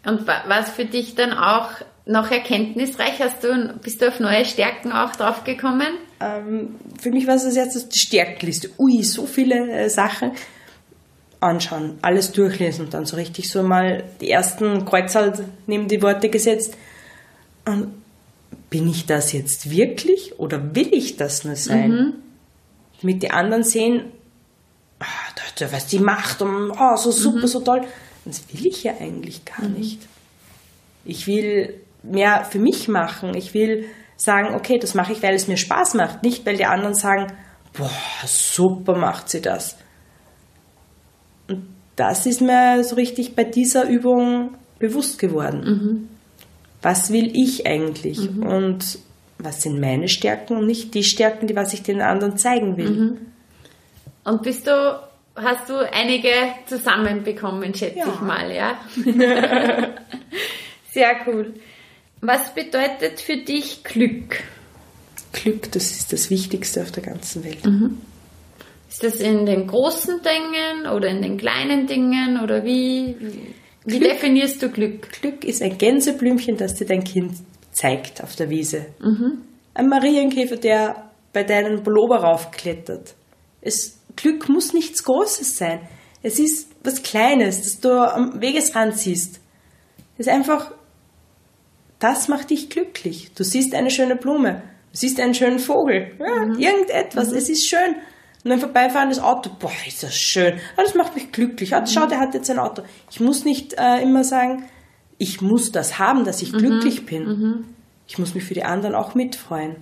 Und wa- was für dich dann auch noch erkenntnisreich? Hast du, bist du auf neue Stärken auch draufgekommen? Ähm, für mich war es erstes die Stärkenliste. Ui, so viele äh, Sachen. Anschauen, alles durchlesen und dann so richtig so mal die ersten Kreuze neben die Worte gesetzt. Und bin ich das jetzt wirklich oder will ich das nur sein? Damit die anderen sehen, ah, da- da- was die macht und oh, so super, so toll. Das will ich ja eigentlich gar nicht. Ich will mehr für mich machen. Ich will sagen, okay, das mache ich, weil es mir Spaß macht. Nicht, weil die anderen sagen, boah, super macht sie das. Und das ist mir so richtig bei dieser Übung bewusst geworden. Was will ich eigentlich? Und was sind meine Stärken und nicht die Stärken, die was ich den anderen zeigen will. Und bist du, hast du einige zusammenbekommen, schätze Ja. ich mal, ja? Sehr cool. Was bedeutet für dich Glück? Glück, das ist das Wichtigste auf der ganzen Welt. Ist das in den großen Dingen oder in den kleinen Dingen oder wie, wie Glück. definierst du Glück? Glück ist ein Gänseblümchen, das dir dein Kind zeigt auf der Wiese. Ein Marienkäfer, der bei deinem Pullover raufklettert. Es, Glück muss nichts Großes sein. Es ist was Kleines, das du am Wegesrand siehst. Es ist einfach, das macht dich glücklich. Du siehst eine schöne Blume, du siehst einen schönen Vogel, ja, irgendetwas, es ist schön. Und ein vorbeifahrendes Auto, boah, ist das schön. Ah, das macht mich glücklich. Ah, schau, der hat jetzt ein Auto. Ich muss nicht äh, immer sagen, ich muss das haben, dass ich glücklich bin. Ich muss mich für die anderen auch mitfreuen.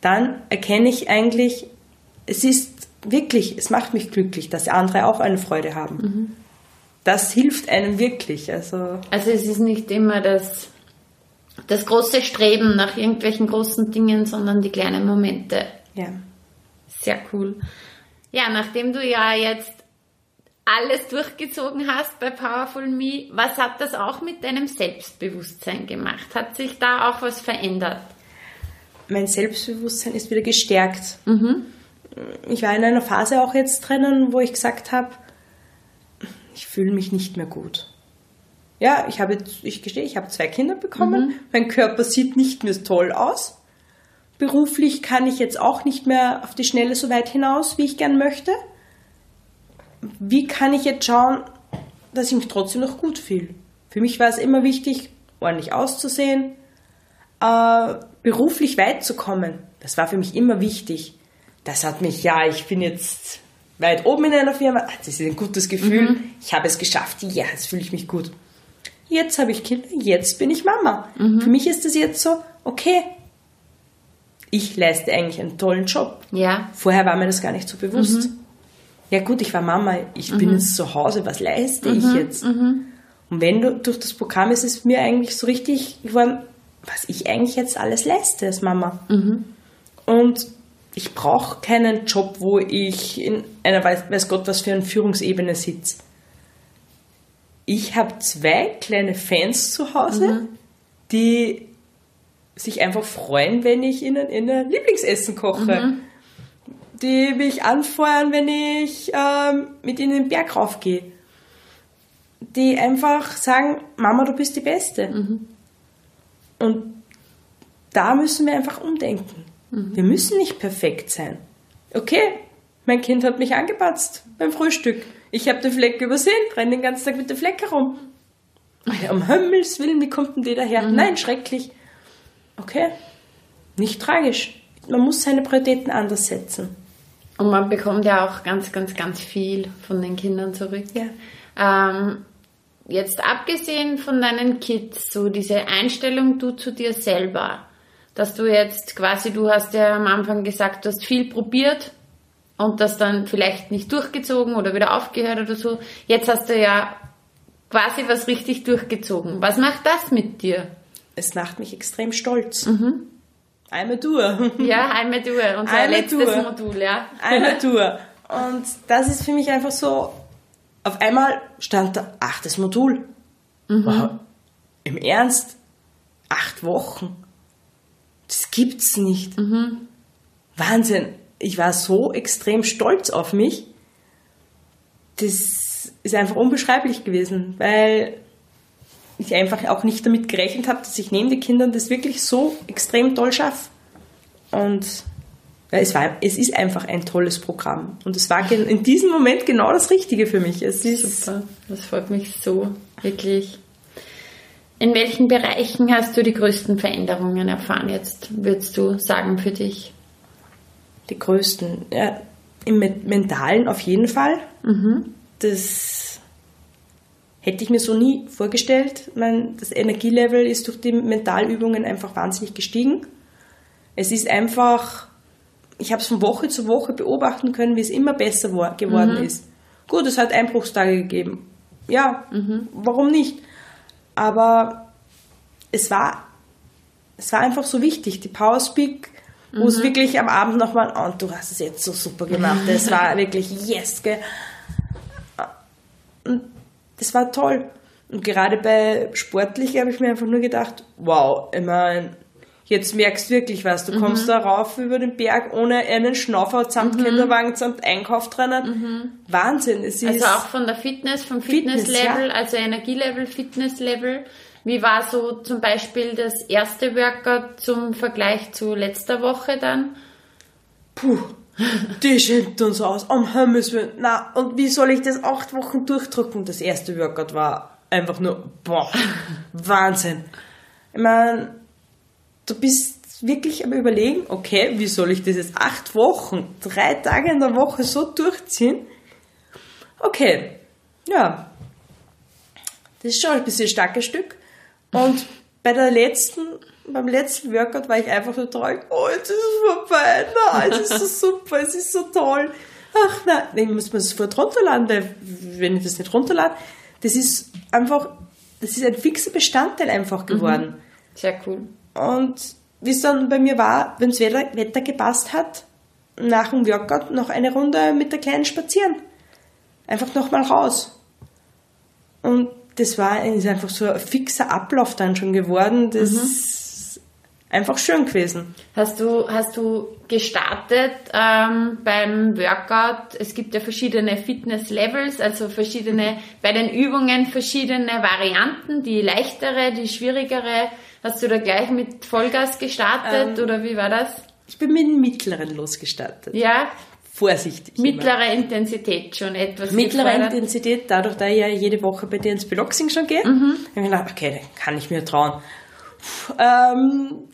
Dann erkenne ich eigentlich, es ist wirklich, es macht mich glücklich, dass andere auch eine Freude haben. Das hilft einem wirklich. Also Also es ist nicht immer das, das große Streben nach irgendwelchen großen Dingen, sondern die kleinen Momente. ja. Sehr cool. Ja, nachdem du ja jetzt alles durchgezogen hast bei Powerful Me, was hat das auch mit deinem Selbstbewusstsein gemacht? Hat sich da auch was verändert? mein Selbstbewusstsein ist wieder gestärkt. Ich war in einer Phase auch jetzt drinnen, wo ich gesagt habe, ich fühle mich nicht mehr gut. Ja, ich habe, ich gestehe, ich habe zwei Kinder bekommen. Mein Körper sieht nicht mehr toll aus. Beruflich kann ich jetzt auch nicht mehr auf die Schnelle so weit hinaus, wie ich gern möchte. Wie kann ich jetzt schauen, dass ich mich trotzdem noch gut fühle? Für mich war es immer wichtig, ordentlich auszusehen, äh, beruflich weit zu kommen. Das war für mich immer wichtig. Das hat mich, ja, ich bin jetzt weit oben in einer Firma. Ah, Das ist ein gutes Gefühl. Ich habe es geschafft. Ja, jetzt fühle ich mich gut. Jetzt habe ich Kinder, jetzt bin ich Mama. Für mich ist es jetzt so, okay, ich leiste eigentlich einen tollen Job. Ja. Vorher war mir das gar nicht so bewusst. Ja gut, ich war Mama, ich bin jetzt zu Hause, was leiste ich jetzt? Und wenn du durch das Programm ist es mir eigentlich so richtig geworden, was ich eigentlich jetzt alles leiste als Mama. Und ich brauche keinen Job, wo ich in einer weiß, weiß Gott was für einer Führungsebene sitze. Ich habe zwei kleine Fans zu Hause, die sich einfach freuen, wenn ich ihnen ihr Lieblingsessen koche. Mhm. Die mich anfeuern, wenn ich ähm, mit ihnen den Berg raufgehe. Die einfach sagen, Mama, du bist die Beste. Mhm. Und da müssen wir einfach umdenken. Mhm. Wir müssen nicht perfekt sein. Okay, mein Kind hat mich angepatzt beim Frühstück. Ich habe den Fleck übersehen, renne den ganzen Tag mit dem Fleck herum. Um Himmels Willen, wie kommt denn der daher? Mhm. Nein, schrecklich. Okay, nicht tragisch. Man muss seine Prioritäten anders setzen. Und man bekommt ja auch ganz, ganz, ganz viel von den Kindern zurück. Ja. Ähm, jetzt abgesehen von deinen Kids, so diese Einstellung du zu dir selber, dass du jetzt quasi, du hast ja am Anfang gesagt, du hast viel probiert und das dann vielleicht nicht durchgezogen oder wieder aufgehört oder so. Jetzt hast du ja quasi was richtig durchgezogen. Was macht das mit dir? Es macht mich extrem stolz. Mhm. Einmal Tour. Ja, einmal Tour. Unser einmal letztes Tour. Modul, ja. Einmal Tour. Und das ist für mich einfach so, auf einmal stand da achtes Modul. Mhm. Wow. Im Ernst? Acht Wochen? Das gibt's nicht. Mhm. Wahnsinn. Ich war so extrem stolz auf mich. Das ist einfach unbeschreiblich gewesen, weil ich einfach auch nicht damit gerechnet habe, dass ich neben den Kindern das wirklich so extrem toll schaffe. Und es, war, es ist einfach ein tolles Programm. Und es war in diesem Moment genau das Richtige für mich. Es ist Super, das freut mich so, wirklich. In welchen Bereichen hast du die größten Veränderungen erfahren jetzt, würdest du sagen, für dich? Die größten, ja, im Mentalen auf jeden Fall. Mhm. Das hätte ich mir so nie vorgestellt. Mein, das Energielevel ist durch die Mentalübungen einfach wahnsinnig gestiegen. Es ist einfach, ich habe es von Woche zu Woche beobachten können, wie es immer besser geworden mhm. ist. Gut, es hat Einbruchstage gegeben. Ja, mhm. warum nicht? Aber es war, es war einfach so wichtig, die Powerspeak, wo mhm. es wirklich am Abend nochmal, und oh, du hast es jetzt so super gemacht, es war wirklich yes, gell. Und das war toll. Und gerade bei Sportlich habe ich mir einfach nur gedacht, wow, ich meine, jetzt merkst du wirklich was. Du kommst mhm. da rauf über den Berg ohne einen Schnaufer samt mhm. Kinderwagen, samt Einkauf drinnen. Mhm. Wahnsinn. Es also auch von der Fitness, vom Fitnesslevel, Fitness, ja. also Energielevel, Fitnesslevel. Wie war so zum Beispiel das erste Workout zum Vergleich zu letzter Woche dann? Puh, die schämt uns aus. Um Himmels Willen. Na, und wie soll ich das acht Wochen durchdrücken? Das erste Workout war einfach nur, boah, Wahnsinn. Ich meine, du bist wirklich am überlegen, okay, wie soll ich das jetzt acht Wochen, drei Tage in der Woche so durchziehen? Okay, ja, das ist schon ein bisschen ein starkes Stück. Und bei der letzten, beim letzten Workout war ich einfach so traurig, oh, jetzt ist es vorbei, nein, es ist so super, es ist so toll. Ach nein, ich muss mir sofort runterladen, weil wenn ich das nicht runterlade, das ist einfach, das ist ein fixer Bestandteil einfach geworden. Mhm. Sehr cool. Und wie es dann bei mir war, wenn das Wetter, Wetter gepasst hat, nach dem Workout noch eine Runde mit der Kleinen spazieren. Einfach nochmal raus. Und das war ist einfach so ein fixer Ablauf dann schon geworden. Das mhm. ist einfach schön gewesen. Hast du, hast du gestartet ähm, beim Workout? Es gibt ja verschiedene Fitness-Levels, also verschiedene, bei den Übungen verschiedene Varianten, die leichtere, die schwierigere. Hast du da gleich mit Vollgas gestartet ähm, oder wie war das? Ich bin mit dem mittleren losgestartet. Ja, vorsichtig. Mittlere immer. Intensität schon etwas. Mittlere gefordert. Intensität, dadurch, dass ich ja jede Woche bei dir ins Beloxing schon gehe, mhm. habe ich gedacht, okay, kann ich mir trauen. Ähm,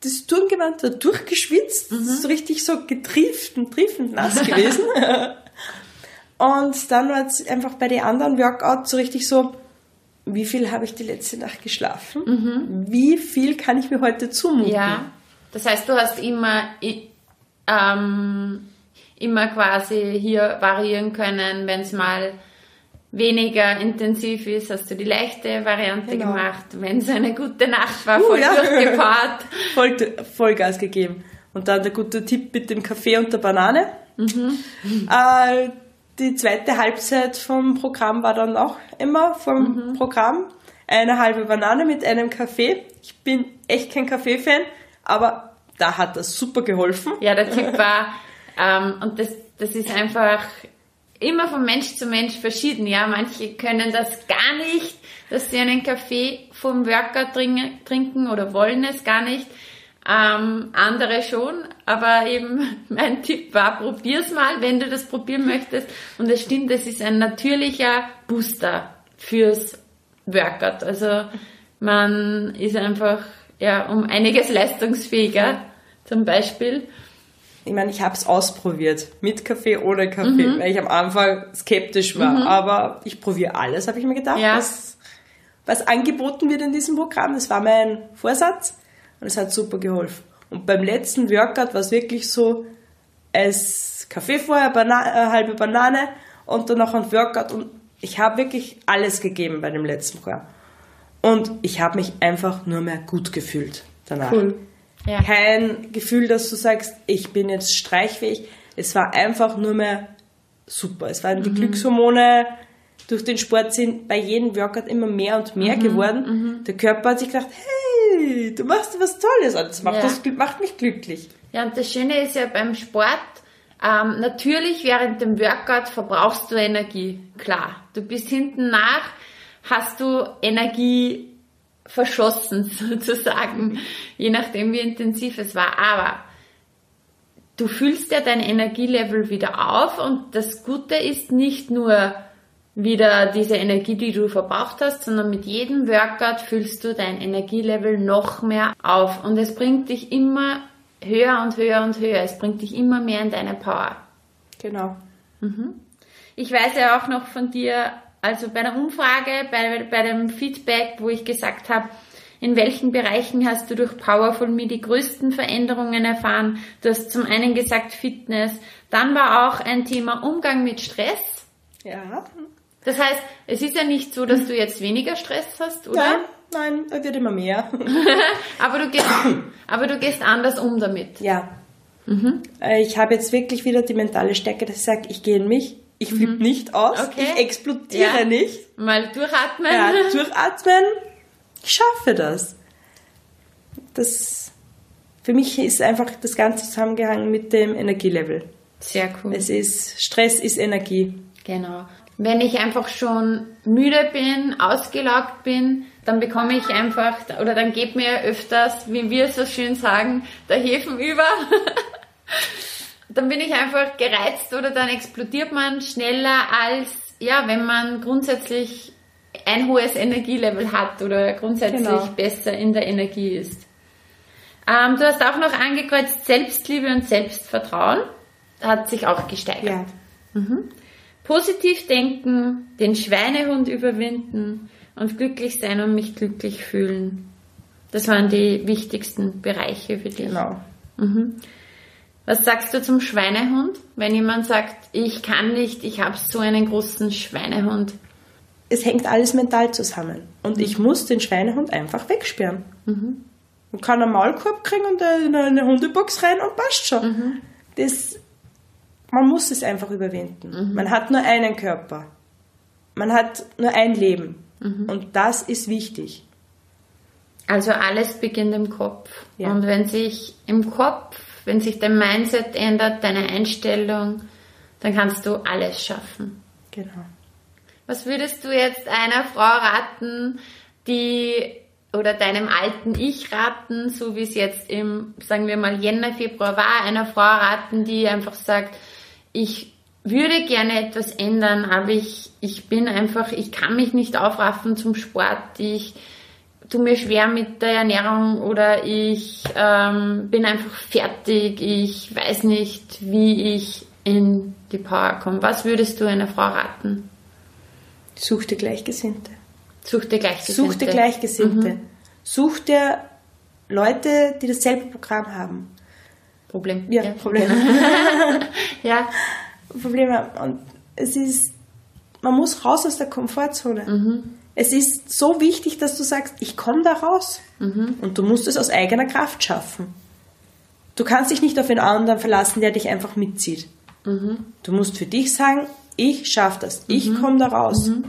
das Turngewand war durchgeschwitzt, mhm. so richtig so getrieft und triefend nass gewesen. und dann war es einfach bei den anderen Workouts so richtig so, wie viel habe ich die letzte Nacht geschlafen? Mhm. Wie viel kann ich mir heute zumuten? Ja, das heißt, du hast immer ähm, immer quasi hier variieren können, wenn es mal weniger intensiv ist, hast du die leichte Variante genau. gemacht. Wenn es eine gute Nacht war, voll uh, ja. durchgepaart. voll, Vollgas gegeben. Und dann der gute Tipp mit dem Kaffee und der Banane. Mhm. Äh, die zweite Halbzeit vom Programm war dann auch immer vom mhm. Programm. Eine halbe Banane mit einem Kaffee. Ich bin echt kein Kaffee-Fan, aber da hat das super geholfen. Ja, der Tipp war, ähm, und das, das ist einfach immer von Mensch zu Mensch verschieden. Ja, manche können das gar nicht, dass sie einen Kaffee vom Workout trinken oder wollen es gar nicht. Ähm, andere schon, aber eben mein Tipp war, probier's mal, wenn du das probieren möchtest. Und es stimmt, es ist ein natürlicher Booster fürs Workout. Also man ist einfach ja um einiges leistungsfähiger, zum Beispiel. Ich meine, ich habe es ausprobiert, mit Kaffee, ohne Kaffee, mhm. weil ich am Anfang skeptisch war. Mhm. Aber ich probiere alles, habe ich mir gedacht, ja. was, was angeboten wird in diesem Programm. Das war mein Vorsatz und es hat super geholfen. Und beim letzten Workout war es wirklich so, es Kaffee vorher, Bana äh, halbe Banane und dann noch ein Workout und ich habe wirklich alles gegeben bei dem letzten Programm. Und ich habe mich einfach nur mehr gut gefühlt danach. Cool. Ja. Kein Gefühl, dass du sagst, ich bin jetzt streichfähig. Es war einfach nur mehr super. Es waren die mhm. Glückshormone durch den Sport sind bei jedem Workout immer mehr und mehr mhm. geworden. Mhm. Der Körper hat sich gedacht, hey, du machst was Tolles. Das macht, ja. das macht mich glücklich. Ja, und das Schöne ist ja beim Sport, ähm, natürlich während dem Workout verbrauchst du Energie. Klar. Du bist hinten nach, hast du Energie verschossen sozusagen, je nachdem wie intensiv es war. Aber du fühlst ja dein Energielevel wieder auf und das Gute ist nicht nur wieder diese Energie, die du verbraucht hast, sondern mit jedem Workout fühlst du dein Energielevel noch mehr auf und es bringt dich immer höher und höher und höher. Es bringt dich immer mehr in deine Power. Genau. Mhm. Ich weiß ja auch noch von dir, also bei der Umfrage, bei, bei dem Feedback, wo ich gesagt habe, in welchen Bereichen hast du durch Powerful Me die größten Veränderungen erfahren? Du hast zum einen gesagt Fitness, dann war auch ein Thema Umgang mit Stress. Ja. Das heißt, es ist ja nicht so, dass du jetzt weniger Stress hast, oder? Nein, nein, er wird immer mehr. aber, du gehst, aber du gehst anders um damit. Ja. Mhm. Äh, ich habe jetzt wirklich wieder die mentale Stärke, dass ich sage, ich gehe in mich, ich flippe mhm. nicht aus, okay. ich explodiere ja. nicht. Mal durchatmen. Ja, durchatmen. Ich schaffe das. Das für mich ist einfach das Ganze zusammengehangen mit dem Energielevel. Sehr cool. Es ist Stress ist Energie. Genau. Wenn ich einfach schon müde bin, ausgelaugt bin, dann bekomme ich einfach, oder dann geht mir öfters, wie wir so schön sagen, der Hefen über. dann bin ich einfach gereizt oder dann explodiert man schneller als, ja, wenn man grundsätzlich ein hohes Energielevel hat oder grundsätzlich genau. besser in der Energie ist. Ähm, du hast auch noch angekreuzt, Selbstliebe und Selbstvertrauen hat sich auch gesteigert. Ja. Mhm. Positiv denken, den Schweinehund überwinden und glücklich sein und mich glücklich fühlen. Das waren die wichtigsten Bereiche für dich. Genau. Mhm. Was sagst du zum Schweinehund, wenn jemand sagt, ich kann nicht, ich habe so einen großen Schweinehund? Es hängt alles mental zusammen. Und ich muss den Schweinehund einfach wegsperren. Mhm. Man kann einen Maulkorb kriegen und eine Hundebox rein und passt schon. Mhm. Das, man muss es einfach überwinden. Mhm. Man hat nur einen Körper. Man hat nur ein Leben. Mhm. Und das ist wichtig. Also alles beginnt im Kopf. Ja. Und wenn sich im Kopf wenn sich dein Mindset ändert, deine Einstellung, dann kannst du alles schaffen. Genau. Was würdest du jetzt einer Frau raten, die oder deinem alten Ich raten, so wie es jetzt im, sagen wir mal, Jänner, Februar war, einer Frau raten, die einfach sagt, ich würde gerne etwas ändern, aber ich, ich bin einfach, ich kann mich nicht aufraffen zum Sport, ich, tu mir schwer mit der Ernährung oder ich ähm, bin einfach fertig, ich weiß nicht, wie ich in die Power komme. Was würdest du einer Frau raten? Such dir Gleichgesinnte. Such dir Gleichgesinnte. Such dir Gleichgesinnte. Mhm. Such dir Leute, die dasselbe Programm haben. Problem. Ja, ja. Problem. ja. Probleme. Und es ist, man muss raus aus der Komfortzone. Mhm. Es ist so wichtig, dass du sagst, ich komme da raus. Mhm. Und du musst es aus eigener Kraft schaffen. Du kannst dich nicht auf einen anderen verlassen, der dich einfach mitzieht. Mhm. Du musst für dich sagen, ich schaffe das, ich mhm. komme da raus. Mhm.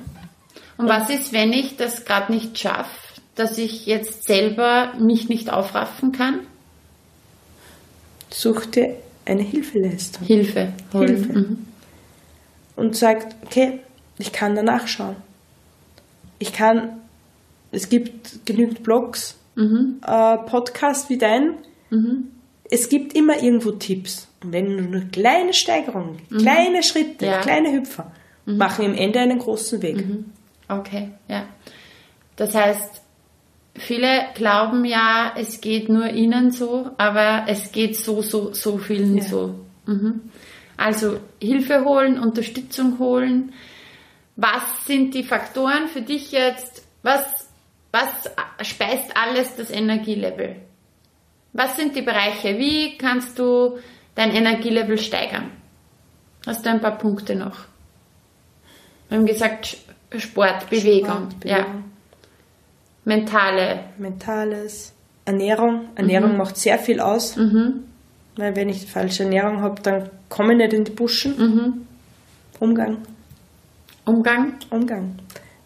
Und was ist, wenn ich das gerade nicht schaffe? dass ich jetzt selber mich nicht aufraffen kann? Such dir eine Hilfeleistung. Hilfe. Holen. Hilfe. Mhm. Und sagt, okay, ich kann danach schauen. Ich kann, es gibt genügend Blogs, Mhm. äh, Podcasts wie dein. Es gibt immer irgendwo Tipps. Und wenn du nur kleine Steigerungen, kleine Schritte, Mhm. Ja. Mhm. kleine Hüpfer, machen im Ende einen großen Weg. Okay, ja. Das heißt, viele glauben ja, es geht nur ihnen so, aber es geht so, so, so vielen Ja. so. Mhm. Also Hilfe holen, Unterstützung holen. Was sind die Faktoren für dich jetzt? Was, was speist alles das Energielevel? Was sind die Bereiche? Wie kannst du dein Energielevel steigern? Hast du ein paar Punkte noch? Wir haben gesagt, Sport, Bewegung, Sport, ja. Mentale. Mentales, Ernährung. Ernährung macht sehr viel aus. Weil wenn ich die falsche Ernährung habe, dann komme ich nicht in die Buschen. Umgang. Umgang. Umgang.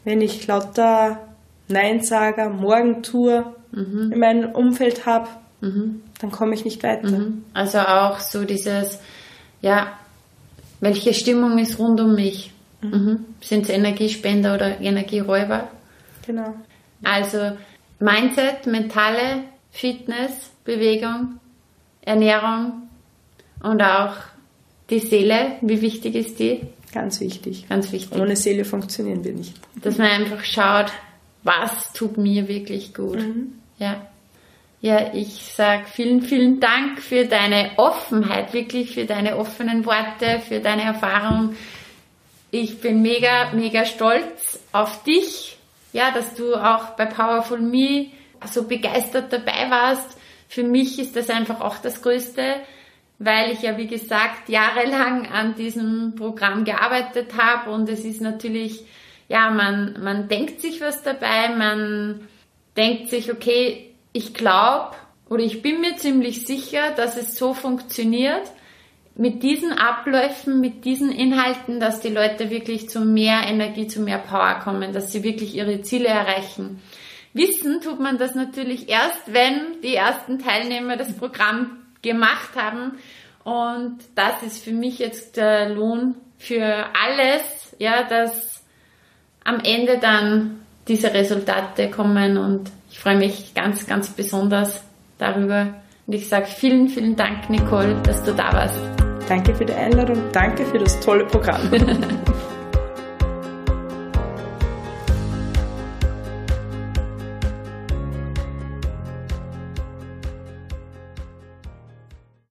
Wenn ich lauter Neinsager, Morgentour in meinem Umfeld habe, dann komme ich nicht weiter. Also auch so dieses, ja, welche Stimmung ist rund um mich? Mhm. Sind es Energiespender oder Energieräuber? Genau. Also Mindset, mentale Fitness, Bewegung, Ernährung und auch die Seele. Wie wichtig ist die? Ganz wichtig. Ganz wichtig. Ohne Seele funktionieren wir nicht. Dass man einfach schaut, was tut mir wirklich gut. Ja. Ja, ich sag vielen, vielen Dank für deine Offenheit, wirklich für deine offenen Worte, für deine Erfahrung. Ich bin mega, mega stolz auf dich, ja, dass du auch bei Powerful Me so begeistert dabei warst. Für mich ist das einfach auch das Größte, weil ich ja, wie gesagt, jahrelang an diesem Programm gearbeitet habe und es ist natürlich, ja, man, man denkt sich was dabei, man denkt sich, okay, ich glaube oder ich bin mir ziemlich sicher, dass es so funktioniert, mit diesen Abläufen, mit diesen Inhalten, dass die Leute wirklich zu mehr Energie, zu mehr Power kommen, dass sie wirklich ihre Ziele erreichen. Wissen tut man das natürlich erst, wenn die ersten Teilnehmer das Programm gemacht haben. Und das ist für mich jetzt der Lohn für alles, ja, dass am Ende dann diese Resultate kommen und ich freue mich ganz, ganz besonders darüber. Und ich sage vielen, vielen Dank, Nicole, dass du da warst. Danke für die Einladung. Danke für das tolle Programm.